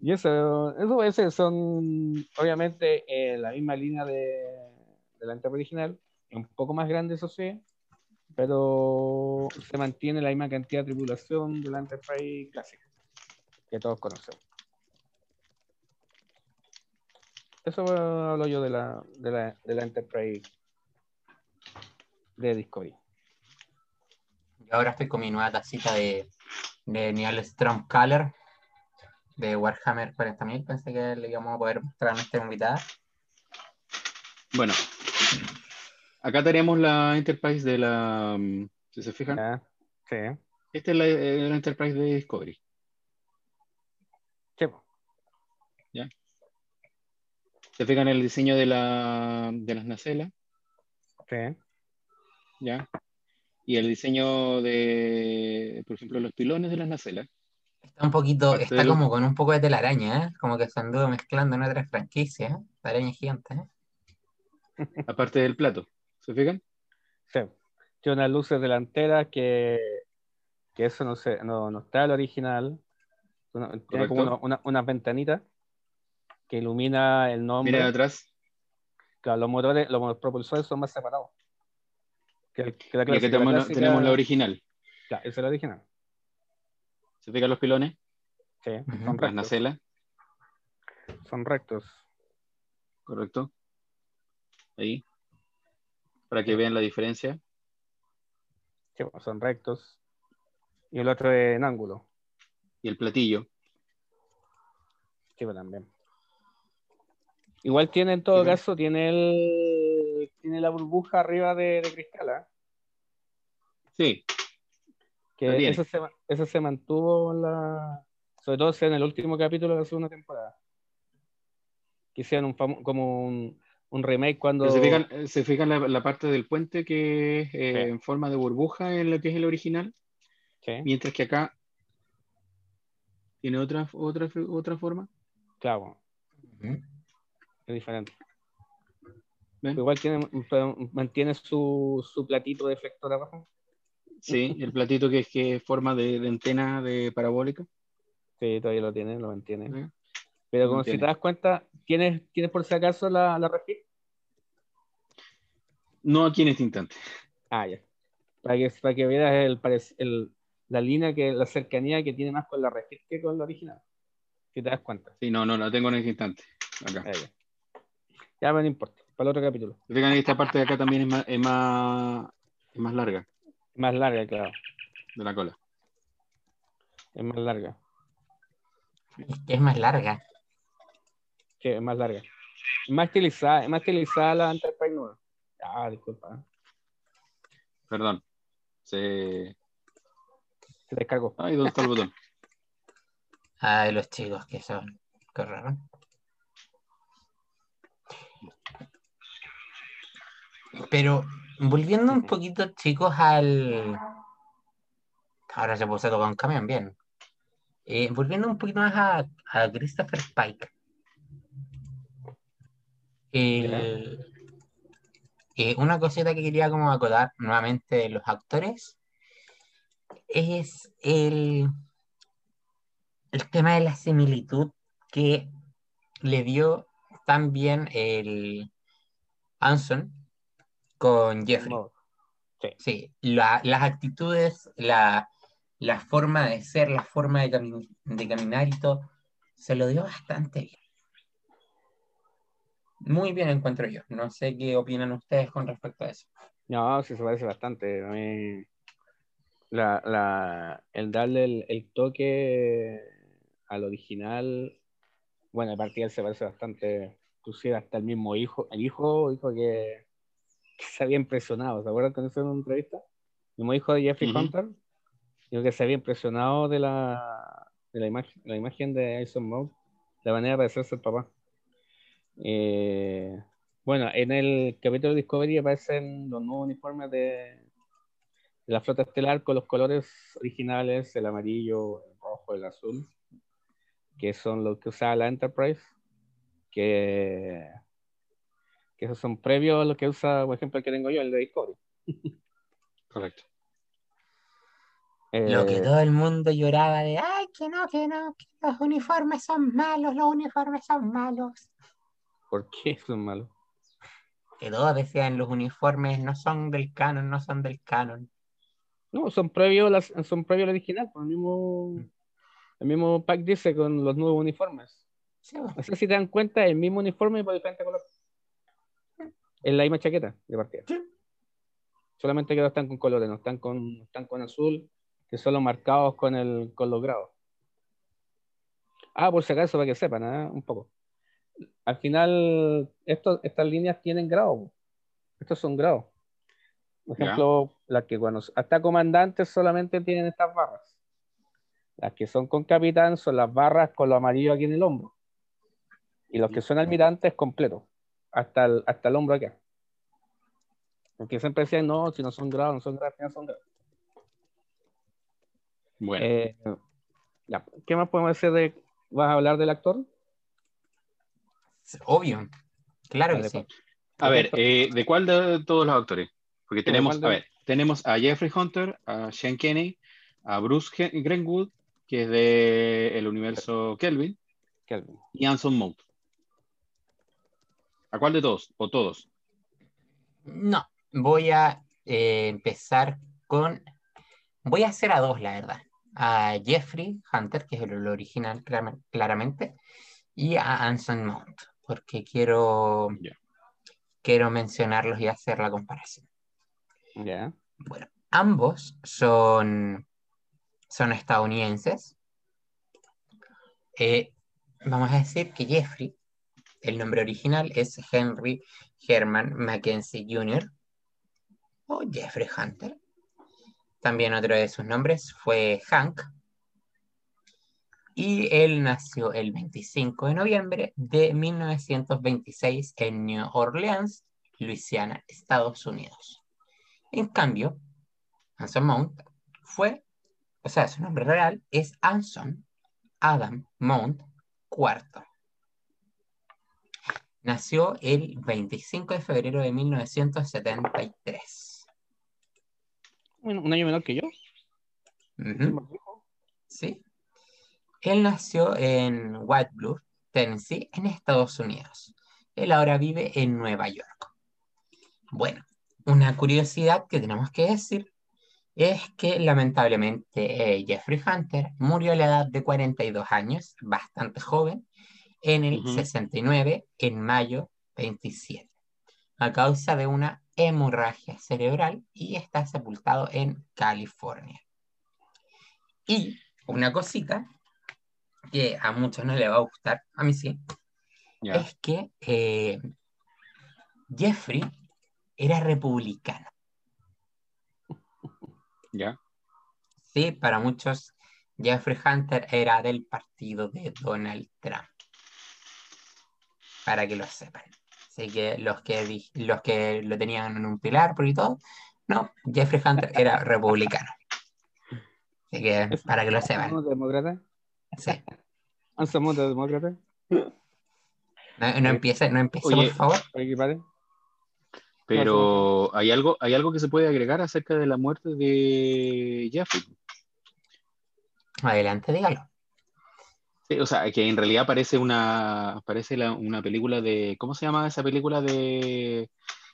[SPEAKER 2] Y eso, eso ese son obviamente eh, la misma línea de, de la Enterprise original, un poco más grande, eso sí, pero se mantiene la misma cantidad de tripulación de la Enterprise clásica, que todos conocemos. Eso hablo yo de la, de la, de la Enterprise de Discovery.
[SPEAKER 4] Yo ahora estoy con mi nueva tacita de, de Neil Stromkaller de Warhammer 40.000. Pensé que le íbamos a poder mostrar a nuestra invitada.
[SPEAKER 3] Bueno, acá tenemos la Enterprise de la. mm, Si se fijan.
[SPEAKER 2] Sí.
[SPEAKER 3] esta es la, eh, la Enterprise de Discovery.
[SPEAKER 2] Sí.
[SPEAKER 3] Se fijan en el diseño de, la, de las nacelas.
[SPEAKER 2] Sí.
[SPEAKER 3] ¿ya? Y el diseño de, por ejemplo, los pilones de las nacelas.
[SPEAKER 4] Está un poquito,
[SPEAKER 3] Parte
[SPEAKER 4] está como con un poco de telaraña, ¿eh? Como que se anduvo mezclando en otras franquicias, ¿eh? La araña gigante, ¿eh?
[SPEAKER 3] aparte del plato. ¿Se fijan?
[SPEAKER 2] Sí. Tiene unas luces delanteras que, que eso no, sé, no, no está el original. Una- tiene como
[SPEAKER 3] Correcto.
[SPEAKER 2] una- una- unas ventanitas que ilumina el nombre.
[SPEAKER 3] Miren atrás.
[SPEAKER 2] Claro, los motores, los propulsores son más separados. Que, el- que la
[SPEAKER 3] Y aquí
[SPEAKER 2] clásica-
[SPEAKER 3] tenemos,
[SPEAKER 2] la
[SPEAKER 3] la-
[SPEAKER 2] clásica-
[SPEAKER 3] tenemos la original.
[SPEAKER 2] Claro, esa es la original.
[SPEAKER 3] ¿Se fijan los pilones?
[SPEAKER 2] Sí, son
[SPEAKER 3] Las
[SPEAKER 2] rectos.
[SPEAKER 3] nacelas,
[SPEAKER 2] Son rectos.
[SPEAKER 3] correcto. Ahí. Para que vean la diferencia.
[SPEAKER 2] Sí, son rectos. Y el otro es en ángulo.
[SPEAKER 3] Y el platillo.
[SPEAKER 2] Sí, también. Igual tiene en todo
[SPEAKER 3] Sí,
[SPEAKER 2] caso, tiene el tiene la burbuja arriba de, de cristal, ¿ah?
[SPEAKER 3] Sí,
[SPEAKER 2] que eso se, eso se mantuvo en la, sobre todo en el último capítulo de la segunda temporada. Que hicieron un famo- como un, un remake cuando
[SPEAKER 3] Pero se fijan, eh, se fijan la, la parte del puente que es eh,
[SPEAKER 2] Sí.
[SPEAKER 3] en forma de burbuja en lo que es el original,
[SPEAKER 2] Sí,
[SPEAKER 3] mientras que acá tiene otra, otra, otra forma.
[SPEAKER 2] claro,
[SPEAKER 4] Ujú.
[SPEAKER 2] Es diferente.
[SPEAKER 3] ¿Ven?
[SPEAKER 2] Igual tiene, mantiene su, su platito de efecto abajo.
[SPEAKER 3] Sí, el platito que es que forma de, de antena de parabólica.
[SPEAKER 2] Sí, todavía lo tiene, lo mantiene.
[SPEAKER 3] ¿eh?
[SPEAKER 2] Pero como si te das cuenta, ¿tienes, ¿tienes por si acaso la, la?
[SPEAKER 3] No aquí en este instante.
[SPEAKER 2] Ah, ya. Para que, para que veas el, el- la línea, que la cercanía que tiene más con la refit que con la original. Si te das cuenta.
[SPEAKER 3] Sí, no, no la tengo en este instante. Acá.
[SPEAKER 2] Ah, ya. Ya, pero no importa. Para el otro capítulo.
[SPEAKER 3] Fijan que esta parte de acá también es más, es más, es más larga
[SPEAKER 2] Más larga, claro.
[SPEAKER 3] de la cola.
[SPEAKER 2] Es más larga.
[SPEAKER 4] Es que más larga.
[SPEAKER 2] Sí, es más larga. Es más estilizada, es más estilizada la Enterprise nueva. Ah, disculpa.
[SPEAKER 3] Perdón. Se...
[SPEAKER 2] Se descargó.
[SPEAKER 3] Ay, ¿dónde está el botón?
[SPEAKER 4] Ay, los chicos que son. Qué raro. Pero volviendo un poquito, chicos, al. Ahora se puso todo un camión, bien. Eh, volviendo un poquito más a, a Christopher Pike. El- eh, una cosita que quería como acotar nuevamente de los actores es el, el tema de la similitud que le dio también el Anson con Jeffrey.
[SPEAKER 2] No.
[SPEAKER 4] Sí, la- las actitudes, la, la forma de ser, la forma de, cami- de caminar y todo, se lo dio bastante bien. Muy bien encuentro yo. No sé qué opinan ustedes con respecto a eso.
[SPEAKER 2] No, sí se parece bastante. A mí, la, la, el darle el, el toque al original, bueno, de partida se parece bastante, inclusive hasta el mismo hijo, el hijo dijo que, que se había impresionado, ¿se acuerdan cuando hicieron una entrevista? El mismo hijo de Jeffrey
[SPEAKER 3] Ujú.
[SPEAKER 2] Hunter, dijo que se había impresionado de la, de la imagen, la imagen de Ison Mode, la manera de parecerse al papá. Eh, bueno, en el capítulo de Discovery aparecen los nuevos uniformes de, de la flota estelar con los colores originales, el amarillo, el rojo, el azul, que son los que usaba la Enterprise, que, que esos son previos a los que usa, por ejemplo, el que tengo yo, el de Discovery.
[SPEAKER 3] Correcto.
[SPEAKER 2] Eh,
[SPEAKER 4] Lo que todo el mundo lloraba de, ay, que no, que no, que los uniformes son malos, los uniformes son malos.
[SPEAKER 2] ¿Por qué son malos?
[SPEAKER 4] Que todos decían, los uniformes no son del canon, no son del canon.
[SPEAKER 2] No, son previos, las, son previos al original, con el mismo, el mismo pack dice con los nuevos uniformes.
[SPEAKER 4] Sí, bo.
[SPEAKER 2] No sé si te dan cuenta, el mismo uniforme por diferente color. Es la misma chaqueta de partida.
[SPEAKER 4] Sí.
[SPEAKER 2] Solamente que no están con colores, no están con, están con azul, que son los marcados con, el, con los grados. Ah, por si acaso, para que sepan, ¿eh? un poco. Al final, esto- estas líneas tienen grados. Estos son grados. Por ejemplo, las que cuando hasta comandantes solamente tienen estas barras. Las que son con capitán son las barras con lo amarillo aquí en el hombro. Y los que son almirantes completo, hasta el, hasta el hombro acá. Porque siempre decían, no, si no son grados, no son grados, final son grados.
[SPEAKER 3] Bueno,
[SPEAKER 2] Eh, ya, ¿Qué más podemos decir de... ¿Vas a hablar del actor?
[SPEAKER 4] Obvio. Claro que sí.
[SPEAKER 3] a ver, eh, ¿de cuál de todos los actores? Porque
[SPEAKER 2] ¿de
[SPEAKER 3] tenemos,
[SPEAKER 2] de-
[SPEAKER 3] a ver, tenemos a Jeffrey Hunter, a Sean Kenney, a Bruce Greenwood, que es de el universo Kelvin,
[SPEAKER 2] Kelvin.
[SPEAKER 3] y Anson Mount. ¿A cuál de todos? ¿O todos?
[SPEAKER 4] No, voy a eh, empezar con. Voy a hacer a dos, la verdad. A Jeffrey Hunter, que es el, el original, clara- claramente, y a Anson Mount, porque quiero, quiero mencionarlos y hacer la comparación.
[SPEAKER 2] Ya.
[SPEAKER 4] Bueno, ambos son, son estadounidenses. Eh, vamos a decir que Jeffrey, el nombre original es Henry Herman Mackenzie Jr. o Jeffrey Hunter. También otro de sus nombres fue Hank. Y él nació el 25 de noviembre de 1926 en New Orleans, Luisiana, Estados Unidos. En cambio, Anson Mount fue, o sea, su nombre real es Anson Adam Mount IV. Nació el 25 de febrero de 1973.
[SPEAKER 2] Un, un año menor que yo.
[SPEAKER 4] ¿sí? Él nació en White Bluff, Tennessee, en Estados Unidos. Él ahora vive en Nueva York. Bueno, una curiosidad que tenemos que decir es que lamentablemente eh, Jeffrey Hunter murió a la edad de 42 años, bastante joven, en el
[SPEAKER 3] Ujú.
[SPEAKER 4] 69, en mayo 27, a causa de una hemorragia cerebral y está sepultado en California. Y una cosita que a muchos no le va a gustar, a mí sí, es que eh, Jeffrey era republicano.
[SPEAKER 3] Ya.
[SPEAKER 4] Sí, para muchos Jeffrey Hunter era del partido de Donald Trump. Para que lo sepan. Así que los que, di- los que lo tenían en un pilar por y todo, no, Jeffrey Hunter era republicano. Así que para que lo sepan.
[SPEAKER 2] ¿Somos demócratas?
[SPEAKER 4] Sí.
[SPEAKER 2] ¿Somos demócratas?
[SPEAKER 4] No, no empiece, no empiece,
[SPEAKER 3] Oye,
[SPEAKER 4] por favor.
[SPEAKER 3] Pero hay algo, hay algo que se puede agregar acerca de la muerte de Jeffrey.
[SPEAKER 4] Adelante, dígalo.
[SPEAKER 3] Sí, o sea, que en realidad parece una, parece la- una película de, ¿cómo se llama esa película de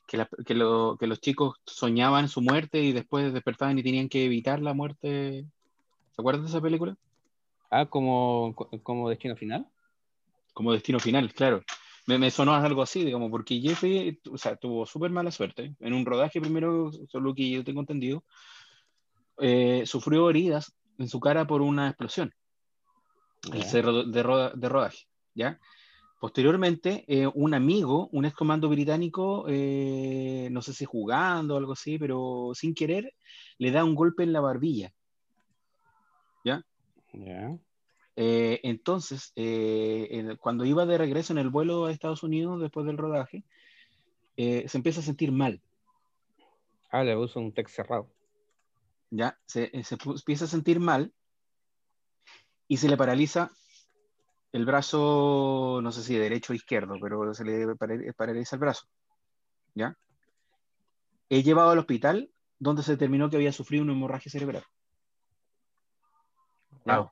[SPEAKER 3] que, la- que, lo- que los chicos soñaban su muerte y después despertaban y tenían que evitar la muerte? ¿Se acuerdan de esa película?
[SPEAKER 2] Ah, como, como destino final.
[SPEAKER 3] Como destino final, claro. Me, me sonó algo así, digamos, porque Jeffrey, o sea, tuvo súper mala suerte. En un rodaje primero, solo que yo tengo entendido, eh, sufrió heridas en su cara por una explosión. El cerro de, roda- de rodaje, ¿ya? Posteriormente, eh, un amigo, un ex comando británico, eh, no sé si jugando o algo así, pero sin querer, le da un golpe en la barbilla.
[SPEAKER 2] Ya.
[SPEAKER 3] Eh, entonces, eh, cuando iba de regreso en el vuelo a Estados Unidos después del rodaje, se empieza a sentir mal,
[SPEAKER 2] Ah, le uso un text cerrado.
[SPEAKER 3] ¿ya? Se, se empieza a sentir mal y se le paraliza el brazo, no sé si derecho o izquierdo, pero se le para- paraliza el brazo, ¿ya? He llevado al hospital donde se determinó que había sufrido una hemorragia cerebral.
[SPEAKER 4] Wow.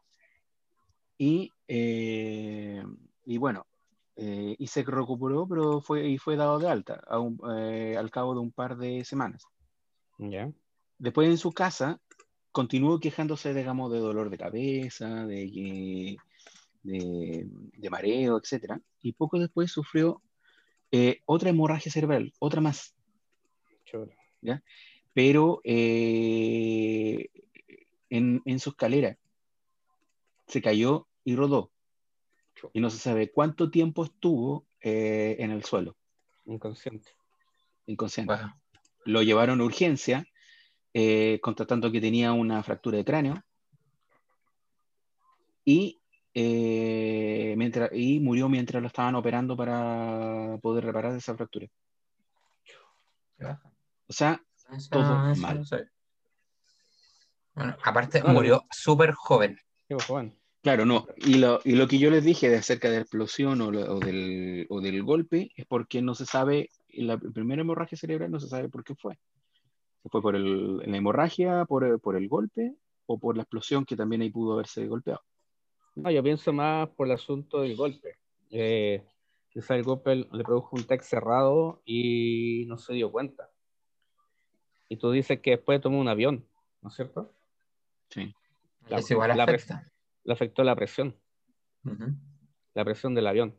[SPEAKER 3] Y, eh, y bueno, eh, y se recuperó, pero fue, y fue dado de alta a un- eh, al cabo de un par de semanas.
[SPEAKER 2] Ya.
[SPEAKER 3] Después en su casa continuó quejándose, digamos, de dolor de cabeza, de, que- de, de mareo, etc. Y poco después sufrió eh, otra hemorragia cerebral, otra más,
[SPEAKER 2] Chuta.
[SPEAKER 3] pero eh, en, en su escalera se cayó y rodó. Y no se sabe cuánto tiempo estuvo eh, en el suelo,
[SPEAKER 2] Inconsciente.
[SPEAKER 3] inconsciente.
[SPEAKER 4] Wow.
[SPEAKER 3] Lo llevaron a urgencia, eh, constatando que tenía una fractura de cráneo. Y, eh, mientras, y murió mientras lo estaban operando para poder reparar esa fractura. O sea,
[SPEAKER 4] Eso-
[SPEAKER 3] Todo
[SPEAKER 4] eso
[SPEAKER 3] mal.
[SPEAKER 4] no sé. Bueno, aparte murió súper joven.
[SPEAKER 2] Pues, joven.
[SPEAKER 3] claro, no. Y lo, y lo que yo les dije de acerca de la explosión o, lo- o del, o del golpe es porque no se sabe, la primera hemorragia cerebral no se sabe por qué fue. Si fue por el, la hemorragia, por, el- por el golpe o por la explosión que también ahí pudo haberse golpeado.
[SPEAKER 2] No, yo pienso más por el asunto del golpe. Eh, quizá el golpe le produjo un TEC cerrado y no se dio cuenta. Y tú dices que después tomó un avión, ¿no es cierto?
[SPEAKER 3] Sí.
[SPEAKER 2] La-
[SPEAKER 4] Eso igual
[SPEAKER 2] la
[SPEAKER 4] afecta.
[SPEAKER 2] Le afectó la presión, la presión del avión.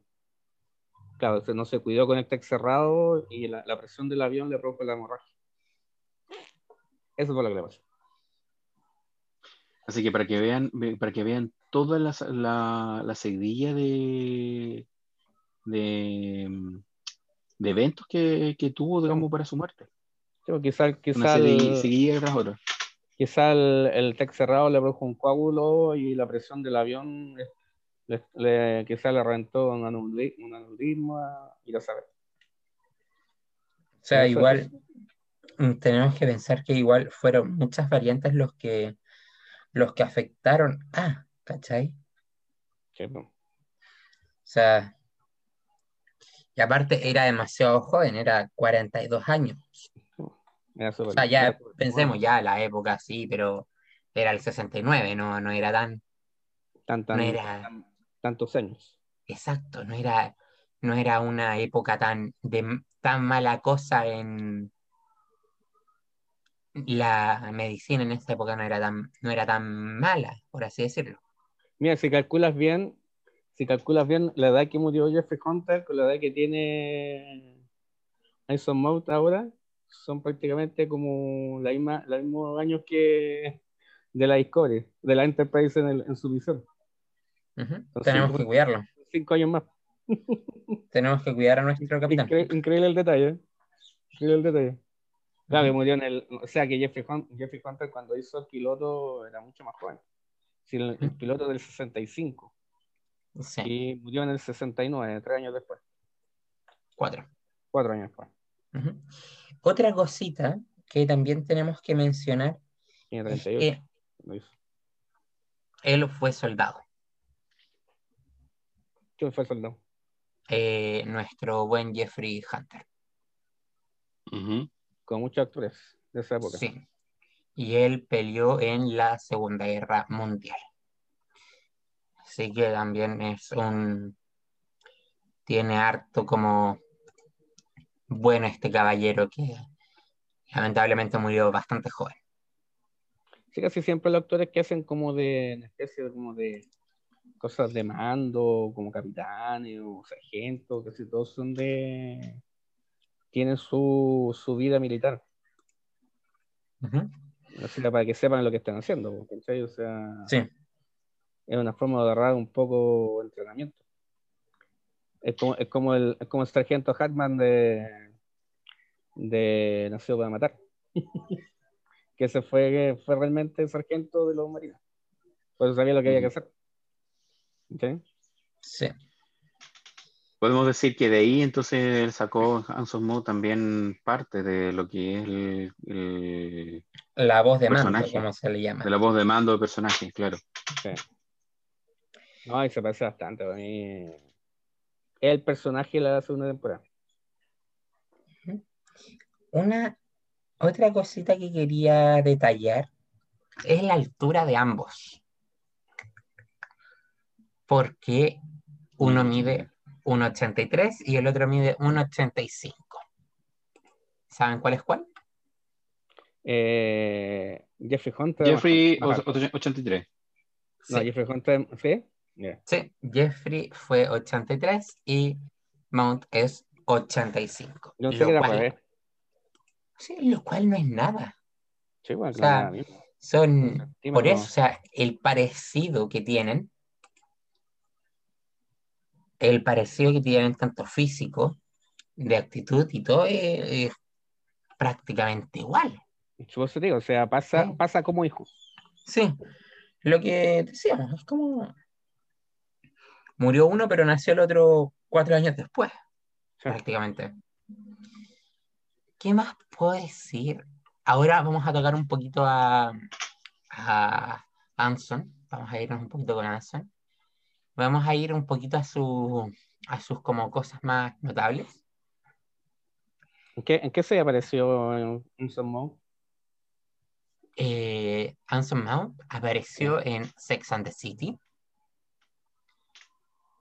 [SPEAKER 2] Claro, se- no se cuidó con el TEC cerrado y la, la presión del avión le produjo la hemorragia. Eso fue lo que le pasó.
[SPEAKER 3] Así que para que vean, ve- para que vean toda la, la, la seguidilla de, de, de eventos que, que tuvo, digamos, para su muerte.
[SPEAKER 2] Sí, quizá,
[SPEAKER 3] Una
[SPEAKER 2] quizá, el,
[SPEAKER 3] seguidilla tras otra.
[SPEAKER 2] quizá el, el TEC cerrado le produjo un coágulo y la presión del avión le, le- le- quizá le reventó un aneurisma, y lo sabe.
[SPEAKER 4] O sea, igual tenemos que pensar que igual fueron muchas variantes los que los que afectaron a, ¿cachai?
[SPEAKER 2] Sí, pues.
[SPEAKER 4] O sea, y aparte era demasiado joven, era 42 años.
[SPEAKER 2] Era
[SPEAKER 4] O sea, ya pensemos, ya la época sí, pero era el 69, no, no era tan
[SPEAKER 2] Tan- tan-
[SPEAKER 4] no era-
[SPEAKER 2] tan- tantos años.
[SPEAKER 4] exacto, no era, no era una época tan, de, tan mala cosa en la medicina en esa época no era tan, no era tan mala, por así decirlo.
[SPEAKER 2] Mira, si calculas bien, si calculas bien la edad que murió Jeffrey Hunter con la edad que tiene Tyson Mount ahora, son prácticamente como la misma, los mismos años que de la Discovery, de la Enterprise en, el- en su misión.
[SPEAKER 4] Ujú.
[SPEAKER 2] Entonces,
[SPEAKER 4] Tenemos que cuidarlo,
[SPEAKER 2] Cinco años más.
[SPEAKER 4] tenemos que cuidar a nuestro capitán.
[SPEAKER 2] Incre- increíble el detalle. ¿eh? Increíble el detalle. Claro, que murió en el. O sea, que Jeffrey, Jeffrey Hunter cuando hizo el piloto era mucho más joven. Sí, el, piloto del 65
[SPEAKER 4] Sí,
[SPEAKER 2] y murió en el 69, tres años después,
[SPEAKER 4] cuatro.
[SPEAKER 2] cuatro años después.
[SPEAKER 4] Otra cosita que también tenemos que mencionar
[SPEAKER 2] Tiene
[SPEAKER 4] es
[SPEAKER 2] 38.
[SPEAKER 4] que
[SPEAKER 2] lo hizo.
[SPEAKER 4] él fue soldado.
[SPEAKER 2] ¿Quién fue el soldado?
[SPEAKER 4] eh, nuestro buen Jeffrey Hunter.
[SPEAKER 2] Con muchos actores de esa época.
[SPEAKER 4] Sí. Y él peleó en la Segunda Guerra Mundial. Así que también es un... Tiene harto como bueno este caballero que lamentablemente murió bastante joven.
[SPEAKER 2] Sí, casi siempre los actores que hacen como de una especie de, como de cosas de mando, como capitanes o sargentos, casi todos son de. Tienen su, su vida militar. O sea, para que sepan lo que están haciendo, ¿cachai? O sea,
[SPEAKER 4] Sí,
[SPEAKER 2] es una forma de agarrar un poco entrenamiento. Es como, es como el, es como el sargento Hackman de, de Nacido para Matar. que ese fue, fue realmente el sargento de los marinos. Por eso sabía lo que había que hacer. ¿Ok?
[SPEAKER 4] sí.
[SPEAKER 3] Podemos decir que de ahí entonces él sacó Hanson Moore también parte de lo que es el, el-
[SPEAKER 4] La voz de mando,
[SPEAKER 3] Personaje.
[SPEAKER 4] como se le llama.
[SPEAKER 3] de la voz de mando de personaje, claro.
[SPEAKER 2] Sí. No, y se parece bastante. Para mí, es el personaje de la segunda temporada.
[SPEAKER 4] Una otra cosita que quería detallar es la altura de ambos. Porque uno mide 1,83 y el otro mide 1,85. ¿Saben cuál es cuál?
[SPEAKER 2] Eh, Jeffrey Hunter.
[SPEAKER 3] Jeffrey,
[SPEAKER 2] más alto.
[SPEAKER 3] o- 83.
[SPEAKER 2] No,
[SPEAKER 4] Sí,
[SPEAKER 2] Jeffrey Hunter, ¿sí? Ya.
[SPEAKER 4] sí, Jeffrey fue 83 y Mount es 85.
[SPEAKER 2] Yo sé
[SPEAKER 4] lo cual- sí, lo cual no es nada.
[SPEAKER 2] Sí, bueno,
[SPEAKER 4] O sea,
[SPEAKER 2] mismo.
[SPEAKER 4] Son, por eso, o sea, el parecido que tienen, el parecido que tienen tanto físico, de actitud y todo, es, es prácticamente igual.
[SPEAKER 2] Te digo, o sea, pasa,
[SPEAKER 4] Sí.
[SPEAKER 2] pasa como hijo.
[SPEAKER 4] Sí, lo que decíamos, es como murió uno, pero nació el otro cuatro años después,
[SPEAKER 2] Sí.
[SPEAKER 4] prácticamente. ¿Qué más puedo decir? Ahora vamos a tocar un poquito a, a Anson. Vamos a irnos un poquito con Anson. Vamos a ir un poquito a, su, a sus como cosas más notables.
[SPEAKER 2] ¿En qué, en qué se apareció Anson Mount?
[SPEAKER 4] Eh, Anson Mount apareció en Sex and the City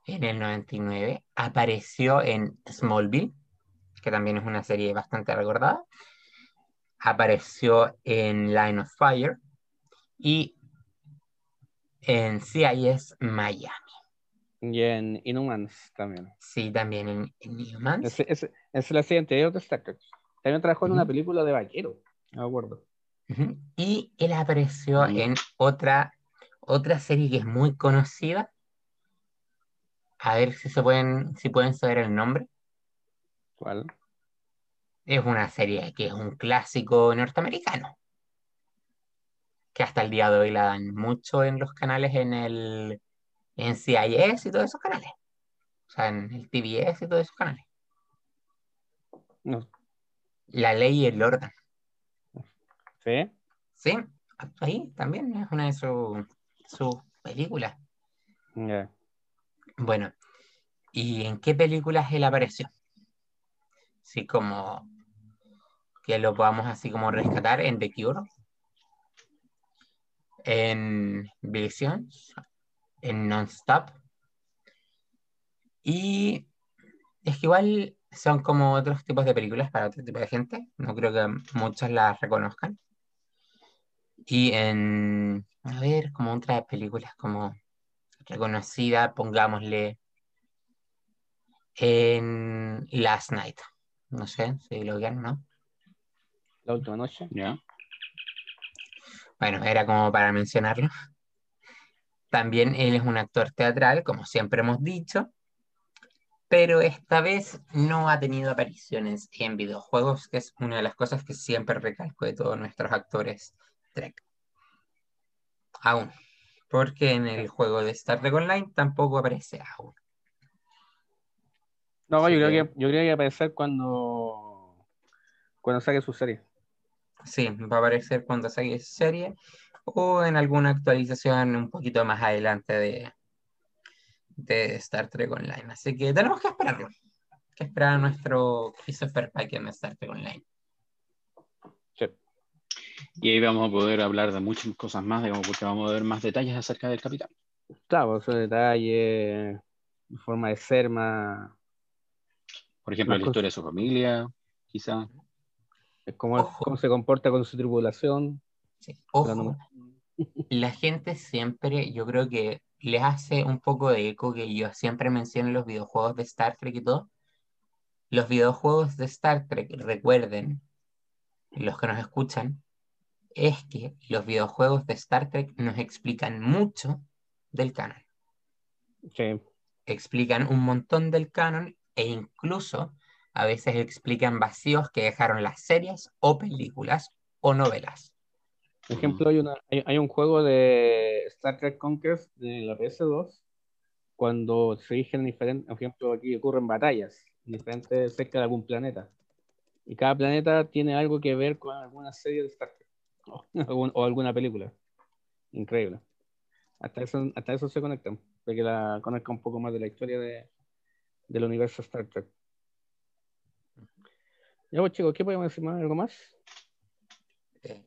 [SPEAKER 4] en el 99. Apareció en Smallville, que también es una serie bastante recordada. Apareció en Line of Fire y en CIS Miami.
[SPEAKER 2] Y en Inhumans también.
[SPEAKER 4] Sí, también en, en Inhumans.
[SPEAKER 2] Ese, es la siguiente. También trabajó en una película de vaquero, me acuerdo.
[SPEAKER 4] Y él apareció en otra, otra serie que es muy conocida. A ver si se pueden, si pueden saber el nombre.
[SPEAKER 2] ¿Cuál?
[SPEAKER 4] Es una serie que es un clásico norteamericano. Que hasta el día de hoy la dan mucho en los canales en el en CIS y todos esos canales. O sea, en el TBS y todos esos canales.
[SPEAKER 2] No.
[SPEAKER 4] La ley y el orden.
[SPEAKER 2] ¿Sí?
[SPEAKER 4] Sí, ahí también es una de sus sus películas.
[SPEAKER 2] Ya.
[SPEAKER 4] Bueno, ¿y en qué películas él apareció? Así como que lo podamos así como rescatar en The Cure, en Visions, en Non-Stop. Y es que igual son como otros tipos de películas para otro tipo de gente. No creo que muchos las reconozcan. Y en, a ver, como otras películas como reconocida, pongámosle en Last Night. No sé si lo vieron, ¿no?
[SPEAKER 2] La última noche.
[SPEAKER 3] ¿Ya?
[SPEAKER 4] Bueno, era como para mencionarlo. También él es un actor teatral, como siempre hemos dicho, pero esta vez no ha tenido apariciones en videojuegos, que es una de las cosas que siempre recalco de todos nuestros actores Trek. Aún, porque en el juego de Star Trek Online tampoco aparece aún.
[SPEAKER 2] No,
[SPEAKER 4] Así
[SPEAKER 2] yo creo
[SPEAKER 4] que-
[SPEAKER 2] yo creo que va a aparecer cuando cuando saque su serie.
[SPEAKER 4] Sí, va a aparecer cuando saque esa serie o en alguna actualización un poquito más adelante de, de Star Trek Online. Así que tenemos que esperarlo. Que esperar a nuestro Christopher Pike en Star Trek Online.
[SPEAKER 2] Sí.
[SPEAKER 3] Y ahí vamos a poder hablar de muchas cosas más, digamos, porque vamos a ver más detalles acerca del capitán.
[SPEAKER 2] Claro, esos detalles, forma de ser más,
[SPEAKER 3] Por ejemplo,
[SPEAKER 2] Más
[SPEAKER 3] la historia de su familia, quizá.
[SPEAKER 2] cómo, cómo se comporta con su tripulación.
[SPEAKER 4] Sí. Ojo, la gente siempre, yo creo que les hace un poco de eco que yo siempre menciono los videojuegos de Star Trek y todo. Los videojuegos de Star Trek, recuerden, los que nos escuchan, es que los videojuegos de Star Trek nos explican mucho del canon.
[SPEAKER 2] Sí,
[SPEAKER 4] Explican un montón del canon e incluso a veces explican vacíos que dejaron las series o películas o novelas.
[SPEAKER 2] Por ejemplo, hay, una, hay, hay un juego de Star Trek Conquest de la PS2 cuando se eligen diferentes, por ejemplo, aquí ocurren batallas en diferentes cerca de algún planeta. Y cada planeta tiene algo que ver con alguna serie de Star Trek o, algún- o alguna película. Increíble. Hasta eso, hasta eso se conectan, para que la conozca un poco más de la historia de, del universo Star Trek. Ya, pues chicos, ¿qué podemos decir más? ¿Algo más?
[SPEAKER 4] Eh,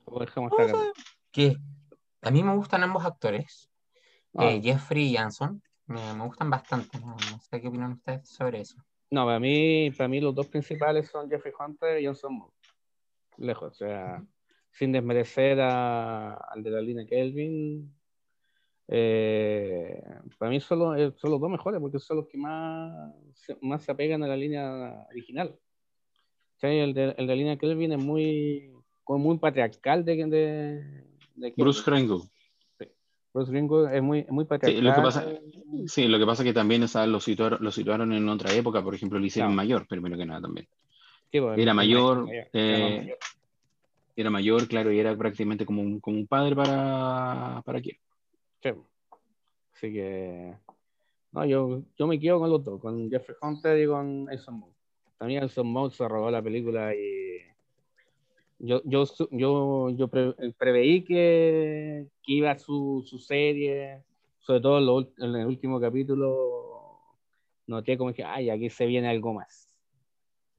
[SPEAKER 4] que a mí me gustan ambos actores,
[SPEAKER 2] Ah.
[SPEAKER 4] eh, Jeffrey y Anson, me, me gustan bastante, no, sé qué opinan ustedes sobre eso.
[SPEAKER 2] No, para mí, para mí los dos principales son Jeffrey Hunter y Johnson Moore. Lejos, o sea, sin desmerecer a- al de la línea Kelvin. eh, para mí solo, eh, son los dos mejores porque son los que más, más se apegan a la línea original. O sea, el, de, el de la línea Kelvin es muy, como muy patriarcal de, de, de
[SPEAKER 3] Bruce. Kringle.
[SPEAKER 2] Bruce Gringo es muy, muy patriarcal.
[SPEAKER 3] lo que pasa- Sí, lo que pasa es que también o sea, lo, situaron, lo situaron en otra época, por ejemplo, lo hicieron
[SPEAKER 2] Claro.
[SPEAKER 3] mayor, primero que nada también.
[SPEAKER 2] Sí, pues,
[SPEAKER 3] era mayor,
[SPEAKER 2] era
[SPEAKER 3] eh,
[SPEAKER 2] mayor.
[SPEAKER 3] Era mayor, claro, y era prácticamente como un, como un padre para, para quién.
[SPEAKER 2] Sí. Así que. No, yo, yo me quedo con los dos, con Jeffrey Hunter y con Elson Moore. También Elson Moore se robó la película y yo, yo, yo, yo pre- preveí que, que iba su, su serie, sobre todo en, lo en el último capítulo, noté como que, ay, aquí se viene algo más.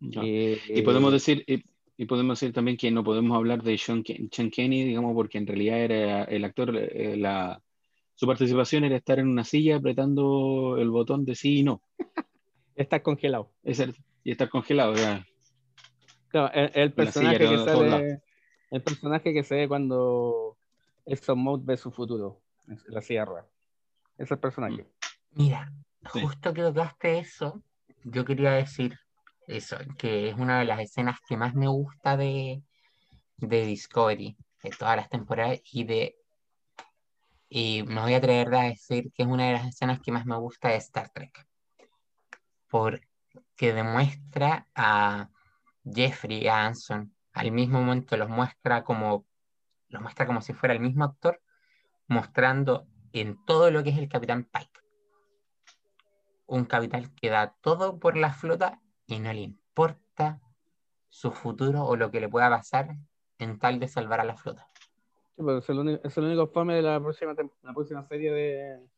[SPEAKER 3] Ya.
[SPEAKER 2] Y,
[SPEAKER 3] Y podemos decir, y, y podemos decir también que no podemos hablar de Sean, Ken- Sean Kenny, digamos, porque en realidad era el actor, eh, la, su participación era estar en una silla apretando el botón de sí y no.
[SPEAKER 2] está congelado.
[SPEAKER 3] Es el- y estar congelado. o
[SPEAKER 2] el, el personaje que sale, el personaje que se ve cuando Exxon Mode ve su futuro, la. Ese es el personaje.
[SPEAKER 4] Mira,
[SPEAKER 3] Sí.
[SPEAKER 4] justo que tocaste eso, yo quería decir eso, que es una de las escenas que más me gusta de, de Discovery, de todas las temporadas, y de y me voy a atrever a decir que es una de las escenas que más me gusta de Star Trek. Porque demuestra a Jeffrey Anson, al mismo momento los muestra como los muestra como si fuera el mismo actor, mostrando en todo lo que es el Capitán Pike. Un capitán que da todo por la flota y no le importa su futuro o lo que le pueda pasar en tal de salvar a la flota.
[SPEAKER 2] Sí, pues es, el único, es el único fome de la próxima, la próxima serie de, de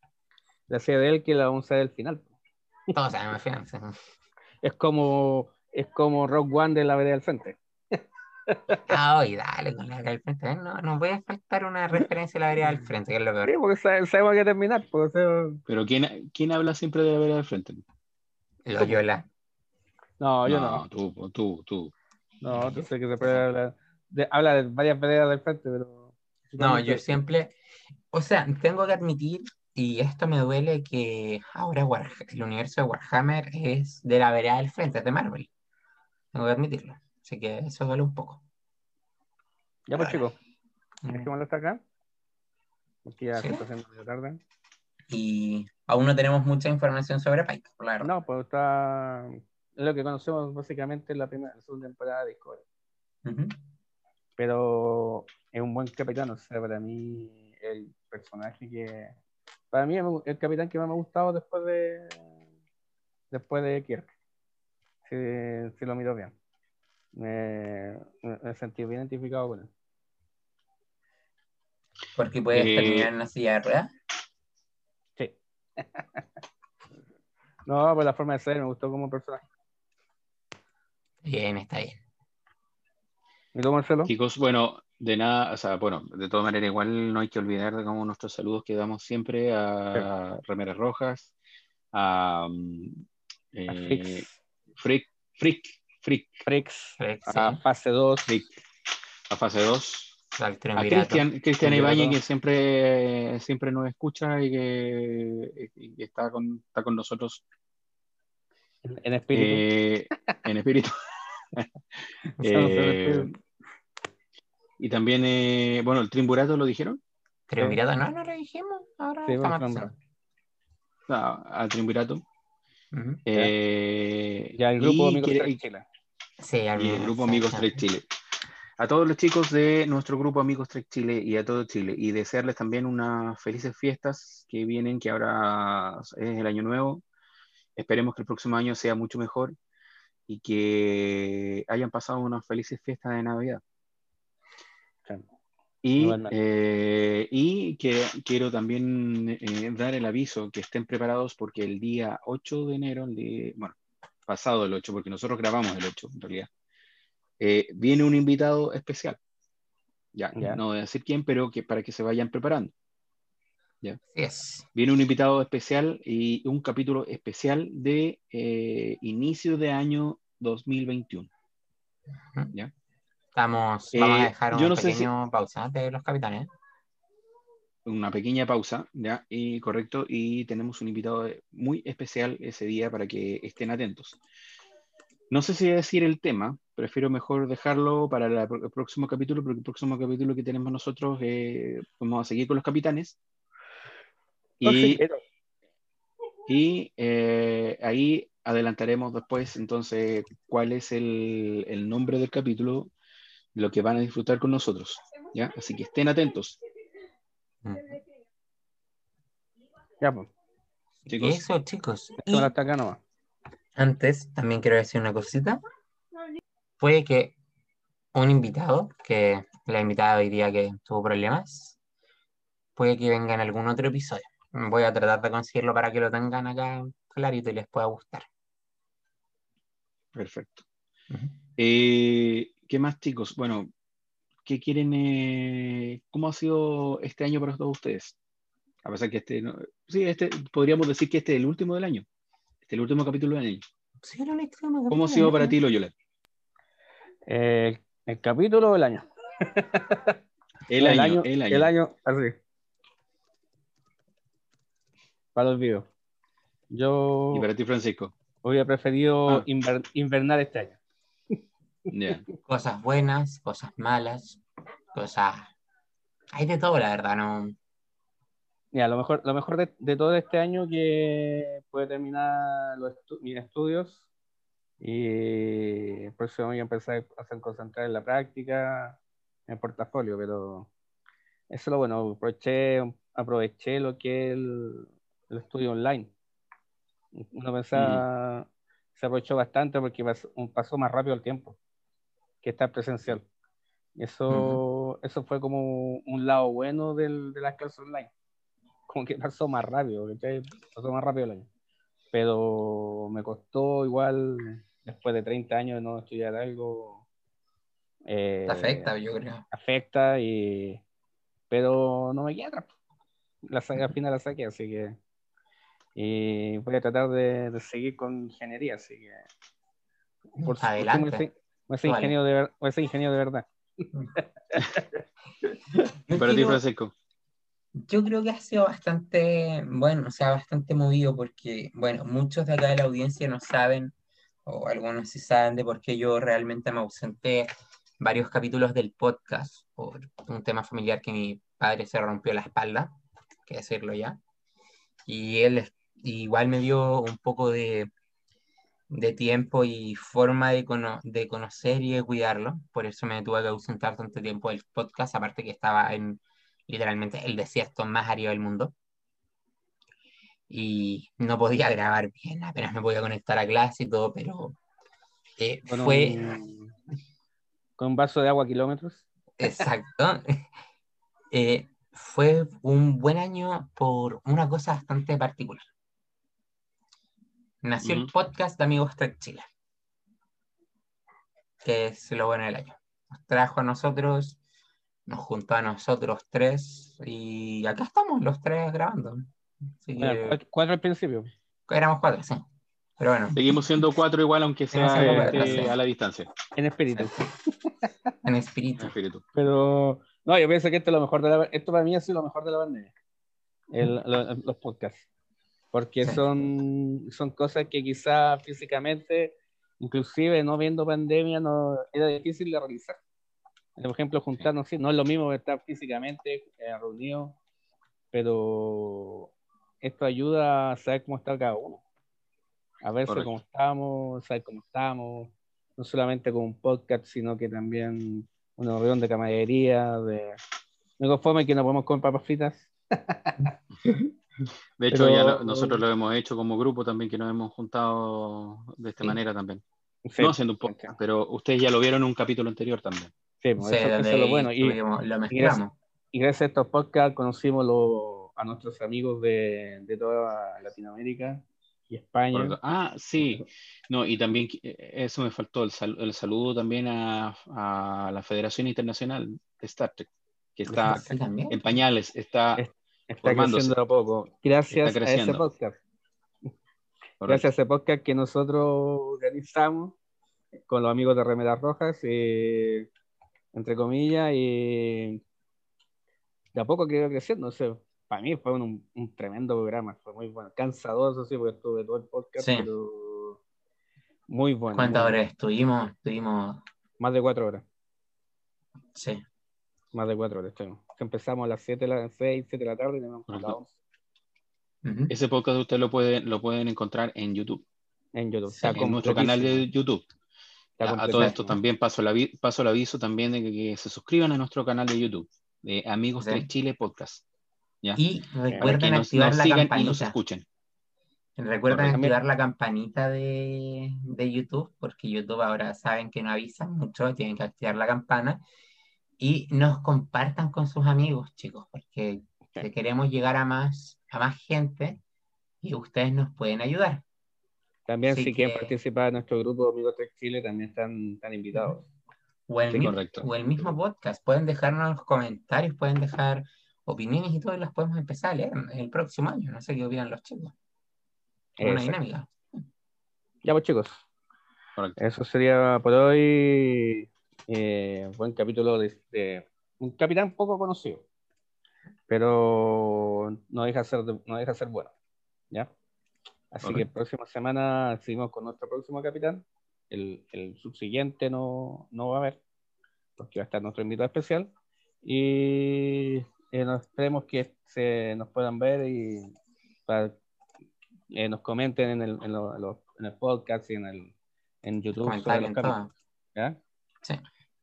[SPEAKER 2] la serie de él que la vamos a ver al final.
[SPEAKER 4] Todos sabemos al final, sí.
[SPEAKER 2] Es como, es como Rock One de la vereda del frente.
[SPEAKER 4] Ay, dale con la vereda al frente. No, no puede faltar una referencia a la vereda al frente, que es lo
[SPEAKER 2] Sí,
[SPEAKER 4] peor.
[SPEAKER 2] porque sa- sabemos que terminar. Porque, sea,
[SPEAKER 3] pero ¿quién, ¿quién habla siempre de la vereda del frente?
[SPEAKER 4] Loyola.
[SPEAKER 2] no, yo no.
[SPEAKER 3] Tú, tú, tú.
[SPEAKER 2] No, tú sé que se puede hablar de, habla de varias veredas del frente, pero.
[SPEAKER 4] No, yo siempre, o sea, tengo que admitir, y esto me duele, que ahora War- el universo de Warhammer es de la vereda del frente, es de Marvel. Tengo que admitirlo. Así que eso duele un poco.
[SPEAKER 2] Ya, pues, chicos, dejémoslo hasta acá. Porque ya
[SPEAKER 4] Sí.
[SPEAKER 2] se está haciendo medio tarde.
[SPEAKER 4] Y aún no tenemos mucha información sobre Pike, por la verdad.
[SPEAKER 2] No, pues está. Es lo que conocemos básicamente en la primera la segunda temporada de Discovery. Pero es un buen capitán, o sea, para mí el personaje que. Para mí el capitán que más me ha gustado después de. Después de Kirk. Si, si lo miro bien. Me, me, sentí bien identificado con él.
[SPEAKER 4] Porque puedes
[SPEAKER 3] Eh,
[SPEAKER 4] terminar en una silla de ruedas.
[SPEAKER 2] Sí. no, pues la forma de ser me gustó como personaje.
[SPEAKER 4] Bien, está bien.
[SPEAKER 2] ¿Y tú, Marcelo?
[SPEAKER 3] Chicos, bueno, de nada, o sea, bueno, de todas maneras, igual no hay que olvidar, digamos, nuestros saludos que damos siempre a Remeras Rojas, a, mm,
[SPEAKER 2] A
[SPEAKER 3] eh,
[SPEAKER 2] Frix.
[SPEAKER 3] Frick, Frick, Frick,
[SPEAKER 2] Frix.
[SPEAKER 4] Frex,
[SPEAKER 2] A
[SPEAKER 4] sí.
[SPEAKER 2] fase 2.
[SPEAKER 3] Frick, a fase 2,
[SPEAKER 4] Al
[SPEAKER 3] a. Cristian, Cristian. Ibáñez, que siempre, siempre nos escucha y que, y que está, con, está con nosotros
[SPEAKER 2] En, en espíritu.
[SPEAKER 3] eh, en espíritu. Eh,
[SPEAKER 2] espíritu.
[SPEAKER 3] y también, eh, bueno, el Triunvirato lo dijeron,
[SPEAKER 4] Triunvirato, no, no lo dijimos. Ahora
[SPEAKER 2] Sí,
[SPEAKER 4] estamos
[SPEAKER 2] vamos a
[SPEAKER 4] empezando. Ujú.
[SPEAKER 3] Eh,
[SPEAKER 2] Ya el grupo
[SPEAKER 3] y
[SPEAKER 2] Amigos
[SPEAKER 3] quiere-
[SPEAKER 2] Trek Chile.
[SPEAKER 4] Sí, al
[SPEAKER 3] y el grupo Amigos
[SPEAKER 4] sí.
[SPEAKER 3] Trek Chile. A todos los chicos de nuestro grupo Amigos Trek Chile y a todo Chile. Y desearles también unas felices fiestas que vienen, que ahora es el año nuevo. Esperemos que el próximo año sea mucho mejor y que hayan pasado unas felices fiestas de Navidad. Y, eh, y que quiero también eh, dar el aviso que estén preparados porque el día 8 de enero, el día- bueno, pasado el 8, porque nosotros grabamos el 8 en realidad, eh, viene un invitado especial. Ya,
[SPEAKER 2] Ya.
[SPEAKER 3] no voy a decir quién, pero que para que se vayan preparando.
[SPEAKER 4] Así es.
[SPEAKER 3] Viene un invitado especial y un capítulo especial de eh, inicio de año 2021.
[SPEAKER 4] Ujú.
[SPEAKER 3] ¿Ya?
[SPEAKER 4] Estamos, vamos
[SPEAKER 3] Eh,
[SPEAKER 4] a dejar una
[SPEAKER 3] no sé si-
[SPEAKER 4] pequeña pausa de los capitanes.
[SPEAKER 3] una pequeña pausa, ¿ya? Y correcto, y tenemos un invitado muy especial ese día para que estén atentos. No sé si decir el tema, prefiero mejor dejarlo para la- el próximo capítulo, porque el próximo capítulo que tenemos nosotros eh, vamos a seguir con los capitanes.
[SPEAKER 2] No, sí,
[SPEAKER 3] Y,
[SPEAKER 2] pero-
[SPEAKER 3] y, eh, ahí adelantaremos después entonces cuál es el, el nombre del capítulo, lo que van a disfrutar con nosotros, ¿ya? Así que estén atentos.
[SPEAKER 4] Ujú.
[SPEAKER 2] Ya, pues.
[SPEAKER 3] Chicos.
[SPEAKER 4] Eso, chicos. Y
[SPEAKER 2] Dejémoslo hasta acá nomás.
[SPEAKER 4] antes, también quiero decir una cosita. Puede que un invitado, que la invitada hoy día que tuvo problemas, puede que venga en algún otro episodio. Voy a tratar de conseguirlo para que lo tengan acá clarito y les pueda gustar.
[SPEAKER 3] Perfecto. Eh, ¿qué más, chicos? Bueno, ¿qué quieren? eh, ¿Cómo ha sido este año para todos ustedes? A pesar que este, no- sí, este, podríamos decir que este es el último del año. Este es el último capítulo del año.
[SPEAKER 4] Sí,
[SPEAKER 3] ¿Cómo ha sido para ti, Loyola?
[SPEAKER 2] Eh, el capítulo del año.
[SPEAKER 3] El, año, el año.
[SPEAKER 2] El año, así. Para el olvido. Yo
[SPEAKER 3] Y para ti, Francisco.
[SPEAKER 2] hubiera preferido
[SPEAKER 3] Ah.
[SPEAKER 2] inver- invernar este año.
[SPEAKER 3] Ya.
[SPEAKER 4] Cosas buenas, cosas malas, cosas... Hay de todo, la verdad, ¿no?
[SPEAKER 2] Mira, lo mejor, lo mejor de, de todo este año que puede terminar los estu- mis estudios y el próximo año empezar a concentrar en la práctica, en el portafolio, pero eso es lo bueno, aproveché, aproveché lo que es el, el estudio online. Uno pensaba, se aprovechó bastante porque pasó, pasó más rápido el tiempo que estar presencial. Eso, eso fue como un lado bueno del, de las clases online como que pasó más rápido, ¿cachai? Pasó más rápido el año. Pero me costó igual, después de 30 años de no estudiar algo. eh,
[SPEAKER 4] Te afecta, yo creo.
[SPEAKER 2] Afecta, y, pero no me queda. La saqué, al final la saqué, así que. Y voy a tratar de, de seguir con ingeniería, así que. Por
[SPEAKER 4] Adelante.
[SPEAKER 2] A ser
[SPEAKER 4] Vale.
[SPEAKER 2] ingeniero de, ver- voy a ser ingeniero de verdad.
[SPEAKER 3] Para ti, Francisco.
[SPEAKER 4] Yo creo que ha sido bastante, bueno, o sea, bastante movido porque, bueno, muchos de acá de la audiencia no saben, o algunos sí saben de por qué yo realmente me ausenté varios capítulos del podcast por un tema familiar que mi padre se rompió la espalda, que decirlo ya. Y él igual me dio un poco de, de tiempo y forma de, cono- de conocer y de cuidarlo. Por eso me tuve que ausentar tanto tiempo del podcast, aparte que estaba en literalmente el desierto más árido del mundo. Y no podía grabar bien, apenas me podía conectar a clase y todo, pero eh,
[SPEAKER 2] Con
[SPEAKER 4] fue
[SPEAKER 2] un, con un vaso de agua a kilómetros.
[SPEAKER 4] exacto. Eh, fue un buen año por una cosa bastante particular. Nació el podcast de Amigos Trek Chile, que es lo bueno del año. Nos trajo a nosotros, nos juntó a nosotros tres y acá estamos los tres grabando. Así
[SPEAKER 2] Bueno,
[SPEAKER 4] que
[SPEAKER 2] cuatro, cuatro al principio.
[SPEAKER 4] éramos cuatro, sí. Pero bueno,
[SPEAKER 3] Seguimos siendo cuatro igual, aunque sea este,
[SPEAKER 4] cuatro, sí.
[SPEAKER 3] a la distancia.
[SPEAKER 2] En espíritu.
[SPEAKER 4] en espíritu.
[SPEAKER 3] en espíritu.
[SPEAKER 2] Pero no, yo pienso que esto es lo mejor de la esto para mí ha sido lo mejor de la pandemia. El- lo- los podcasts. Porque
[SPEAKER 4] Sí.
[SPEAKER 2] son, son cosas que quizás físicamente, inclusive no viendo pandemia, no era difícil de realizar. Por ejemplo, juntarnos, sí, no es lo mismo estar físicamente eh, reunidos, pero esto ayuda a saber cómo está cada uno. A verse
[SPEAKER 3] Correcto.
[SPEAKER 2] cómo estamos, saber cómo estamos, no solamente con un podcast, sino que también una reunión de camaradería, de de forma que no podemos comer papas fritas.
[SPEAKER 3] De hecho,
[SPEAKER 2] Pero-
[SPEAKER 3] ya lo- nosotros lo hemos hecho como grupo también, que nos hemos juntado de esta
[SPEAKER 2] Sí.
[SPEAKER 3] manera también.
[SPEAKER 2] Sí,
[SPEAKER 3] no haciendo un podcast, pero ustedes ya lo vieron en un capítulo anterior también.
[SPEAKER 2] sí,
[SPEAKER 4] Sí,
[SPEAKER 2] eso, eso es lo bueno. Y,
[SPEAKER 4] tuvimos- lo
[SPEAKER 2] y
[SPEAKER 4] mezclamos.
[SPEAKER 2] y gracias a estos podcasts conocimos lo- a nuestros amigos de, de toda Latinoamérica y España.
[SPEAKER 3] Correcto. Ah, sí. No, y también eh, eso me faltó, el, sal- el saludo también a, a la Federación Internacional de Star Trek, que está en pañales, está
[SPEAKER 2] Es- Está creciendo de a poco. Gracias a ese podcast.
[SPEAKER 3] correcto.
[SPEAKER 2] Gracias a ese podcast que nosotros organizamos con los amigos de Remeras Rojas, eh, entre comillas, y de a poco que iba creciendo. O sea, para mí fue un, un tremendo programa, fue muy bueno. Cansador, eso sí, porque estuve todo el podcast,
[SPEAKER 4] Sí.
[SPEAKER 2] pero muy bueno.
[SPEAKER 4] ¿Cuántas
[SPEAKER 2] muy
[SPEAKER 4] horas
[SPEAKER 2] bueno.
[SPEAKER 4] estuvimos? Estuvimos,
[SPEAKER 2] Más de cuatro horas.
[SPEAKER 4] sí.
[SPEAKER 2] Más de cuatro horas estuvimos. Empezamos a las 7, las 6, 7 de la tarde y terminamos a las
[SPEAKER 3] Ajá.
[SPEAKER 2] 11
[SPEAKER 4] Ujú.
[SPEAKER 3] Ese podcast ustedes lo pueden, lo pueden encontrar en YouTube,
[SPEAKER 2] en YouTube.
[SPEAKER 4] Sí,
[SPEAKER 2] Está
[SPEAKER 3] en nuestro canal de YouTube. A, a todo esto también paso el, paso el aviso también de que, que se suscriban a nuestro canal de YouTube, de Amigos
[SPEAKER 4] Sí.
[SPEAKER 3] 3 Chile Podcast. ¿ya?
[SPEAKER 4] Y
[SPEAKER 3] que
[SPEAKER 4] recuerden
[SPEAKER 3] nos,
[SPEAKER 4] activar
[SPEAKER 3] nos
[SPEAKER 4] la
[SPEAKER 3] sigan y nos
[SPEAKER 4] campanita.
[SPEAKER 3] escuchen.
[SPEAKER 4] Recuerden
[SPEAKER 2] Correcto.
[SPEAKER 4] activar la campanita de, de YouTube, porque YouTube ahora saben que no avisan mucho, tienen que activar la campana. Y nos compartan con sus amigos, chicos, porque
[SPEAKER 2] Sí.
[SPEAKER 4] queremos llegar a más, a más gente y ustedes nos pueden ayudar.
[SPEAKER 2] También
[SPEAKER 4] Así
[SPEAKER 2] si quieren
[SPEAKER 4] que-
[SPEAKER 2] participar en nuestro grupo Amigos Trek Chile, también están, están invitados.
[SPEAKER 4] O el,
[SPEAKER 3] Sí,
[SPEAKER 4] mismo,
[SPEAKER 3] correcto.
[SPEAKER 4] o el mismo podcast. Pueden dejarnos los comentarios, pueden dejar opiniones y todo, y las podemos empezar a leer el próximo año. No sé qué opinan los chicos. Una
[SPEAKER 2] Exacto.
[SPEAKER 4] dinámica.
[SPEAKER 2] Ya pues chicos,
[SPEAKER 3] Correcto.
[SPEAKER 2] eso sería por hoy. Eh, buen capítulo de, de un capitán poco conocido, pero no deja de ser, no deja de ser bueno. ¿ya? Así que
[SPEAKER 3] Correcto.
[SPEAKER 2] próxima semana seguimos con nuestro próximo capitán. El, el subsiguiente no, no va a haber, porque va a estar nuestro invitado especial. Y eh, nos, esperemos que se nos puedan ver y para, eh, nos comenten en el, en, lo- en lo- en el podcast y en, el, en YouTube. sobre los capítulos, ¿ya?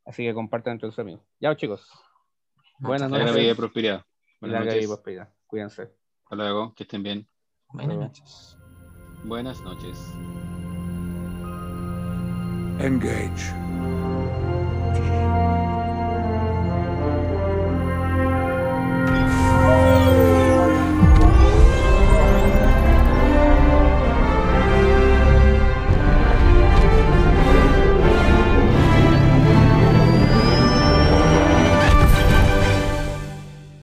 [SPEAKER 2] Así que compartan entre sus amigos. Chao, chicos. Buenas
[SPEAKER 4] noches.
[SPEAKER 3] Larga vida y prosperidad. Buenas noches.
[SPEAKER 2] Cuídense.
[SPEAKER 3] Hasta luego. Que estén bien.
[SPEAKER 4] Buenas noches.
[SPEAKER 3] Buenas noches.
[SPEAKER 5] Engage.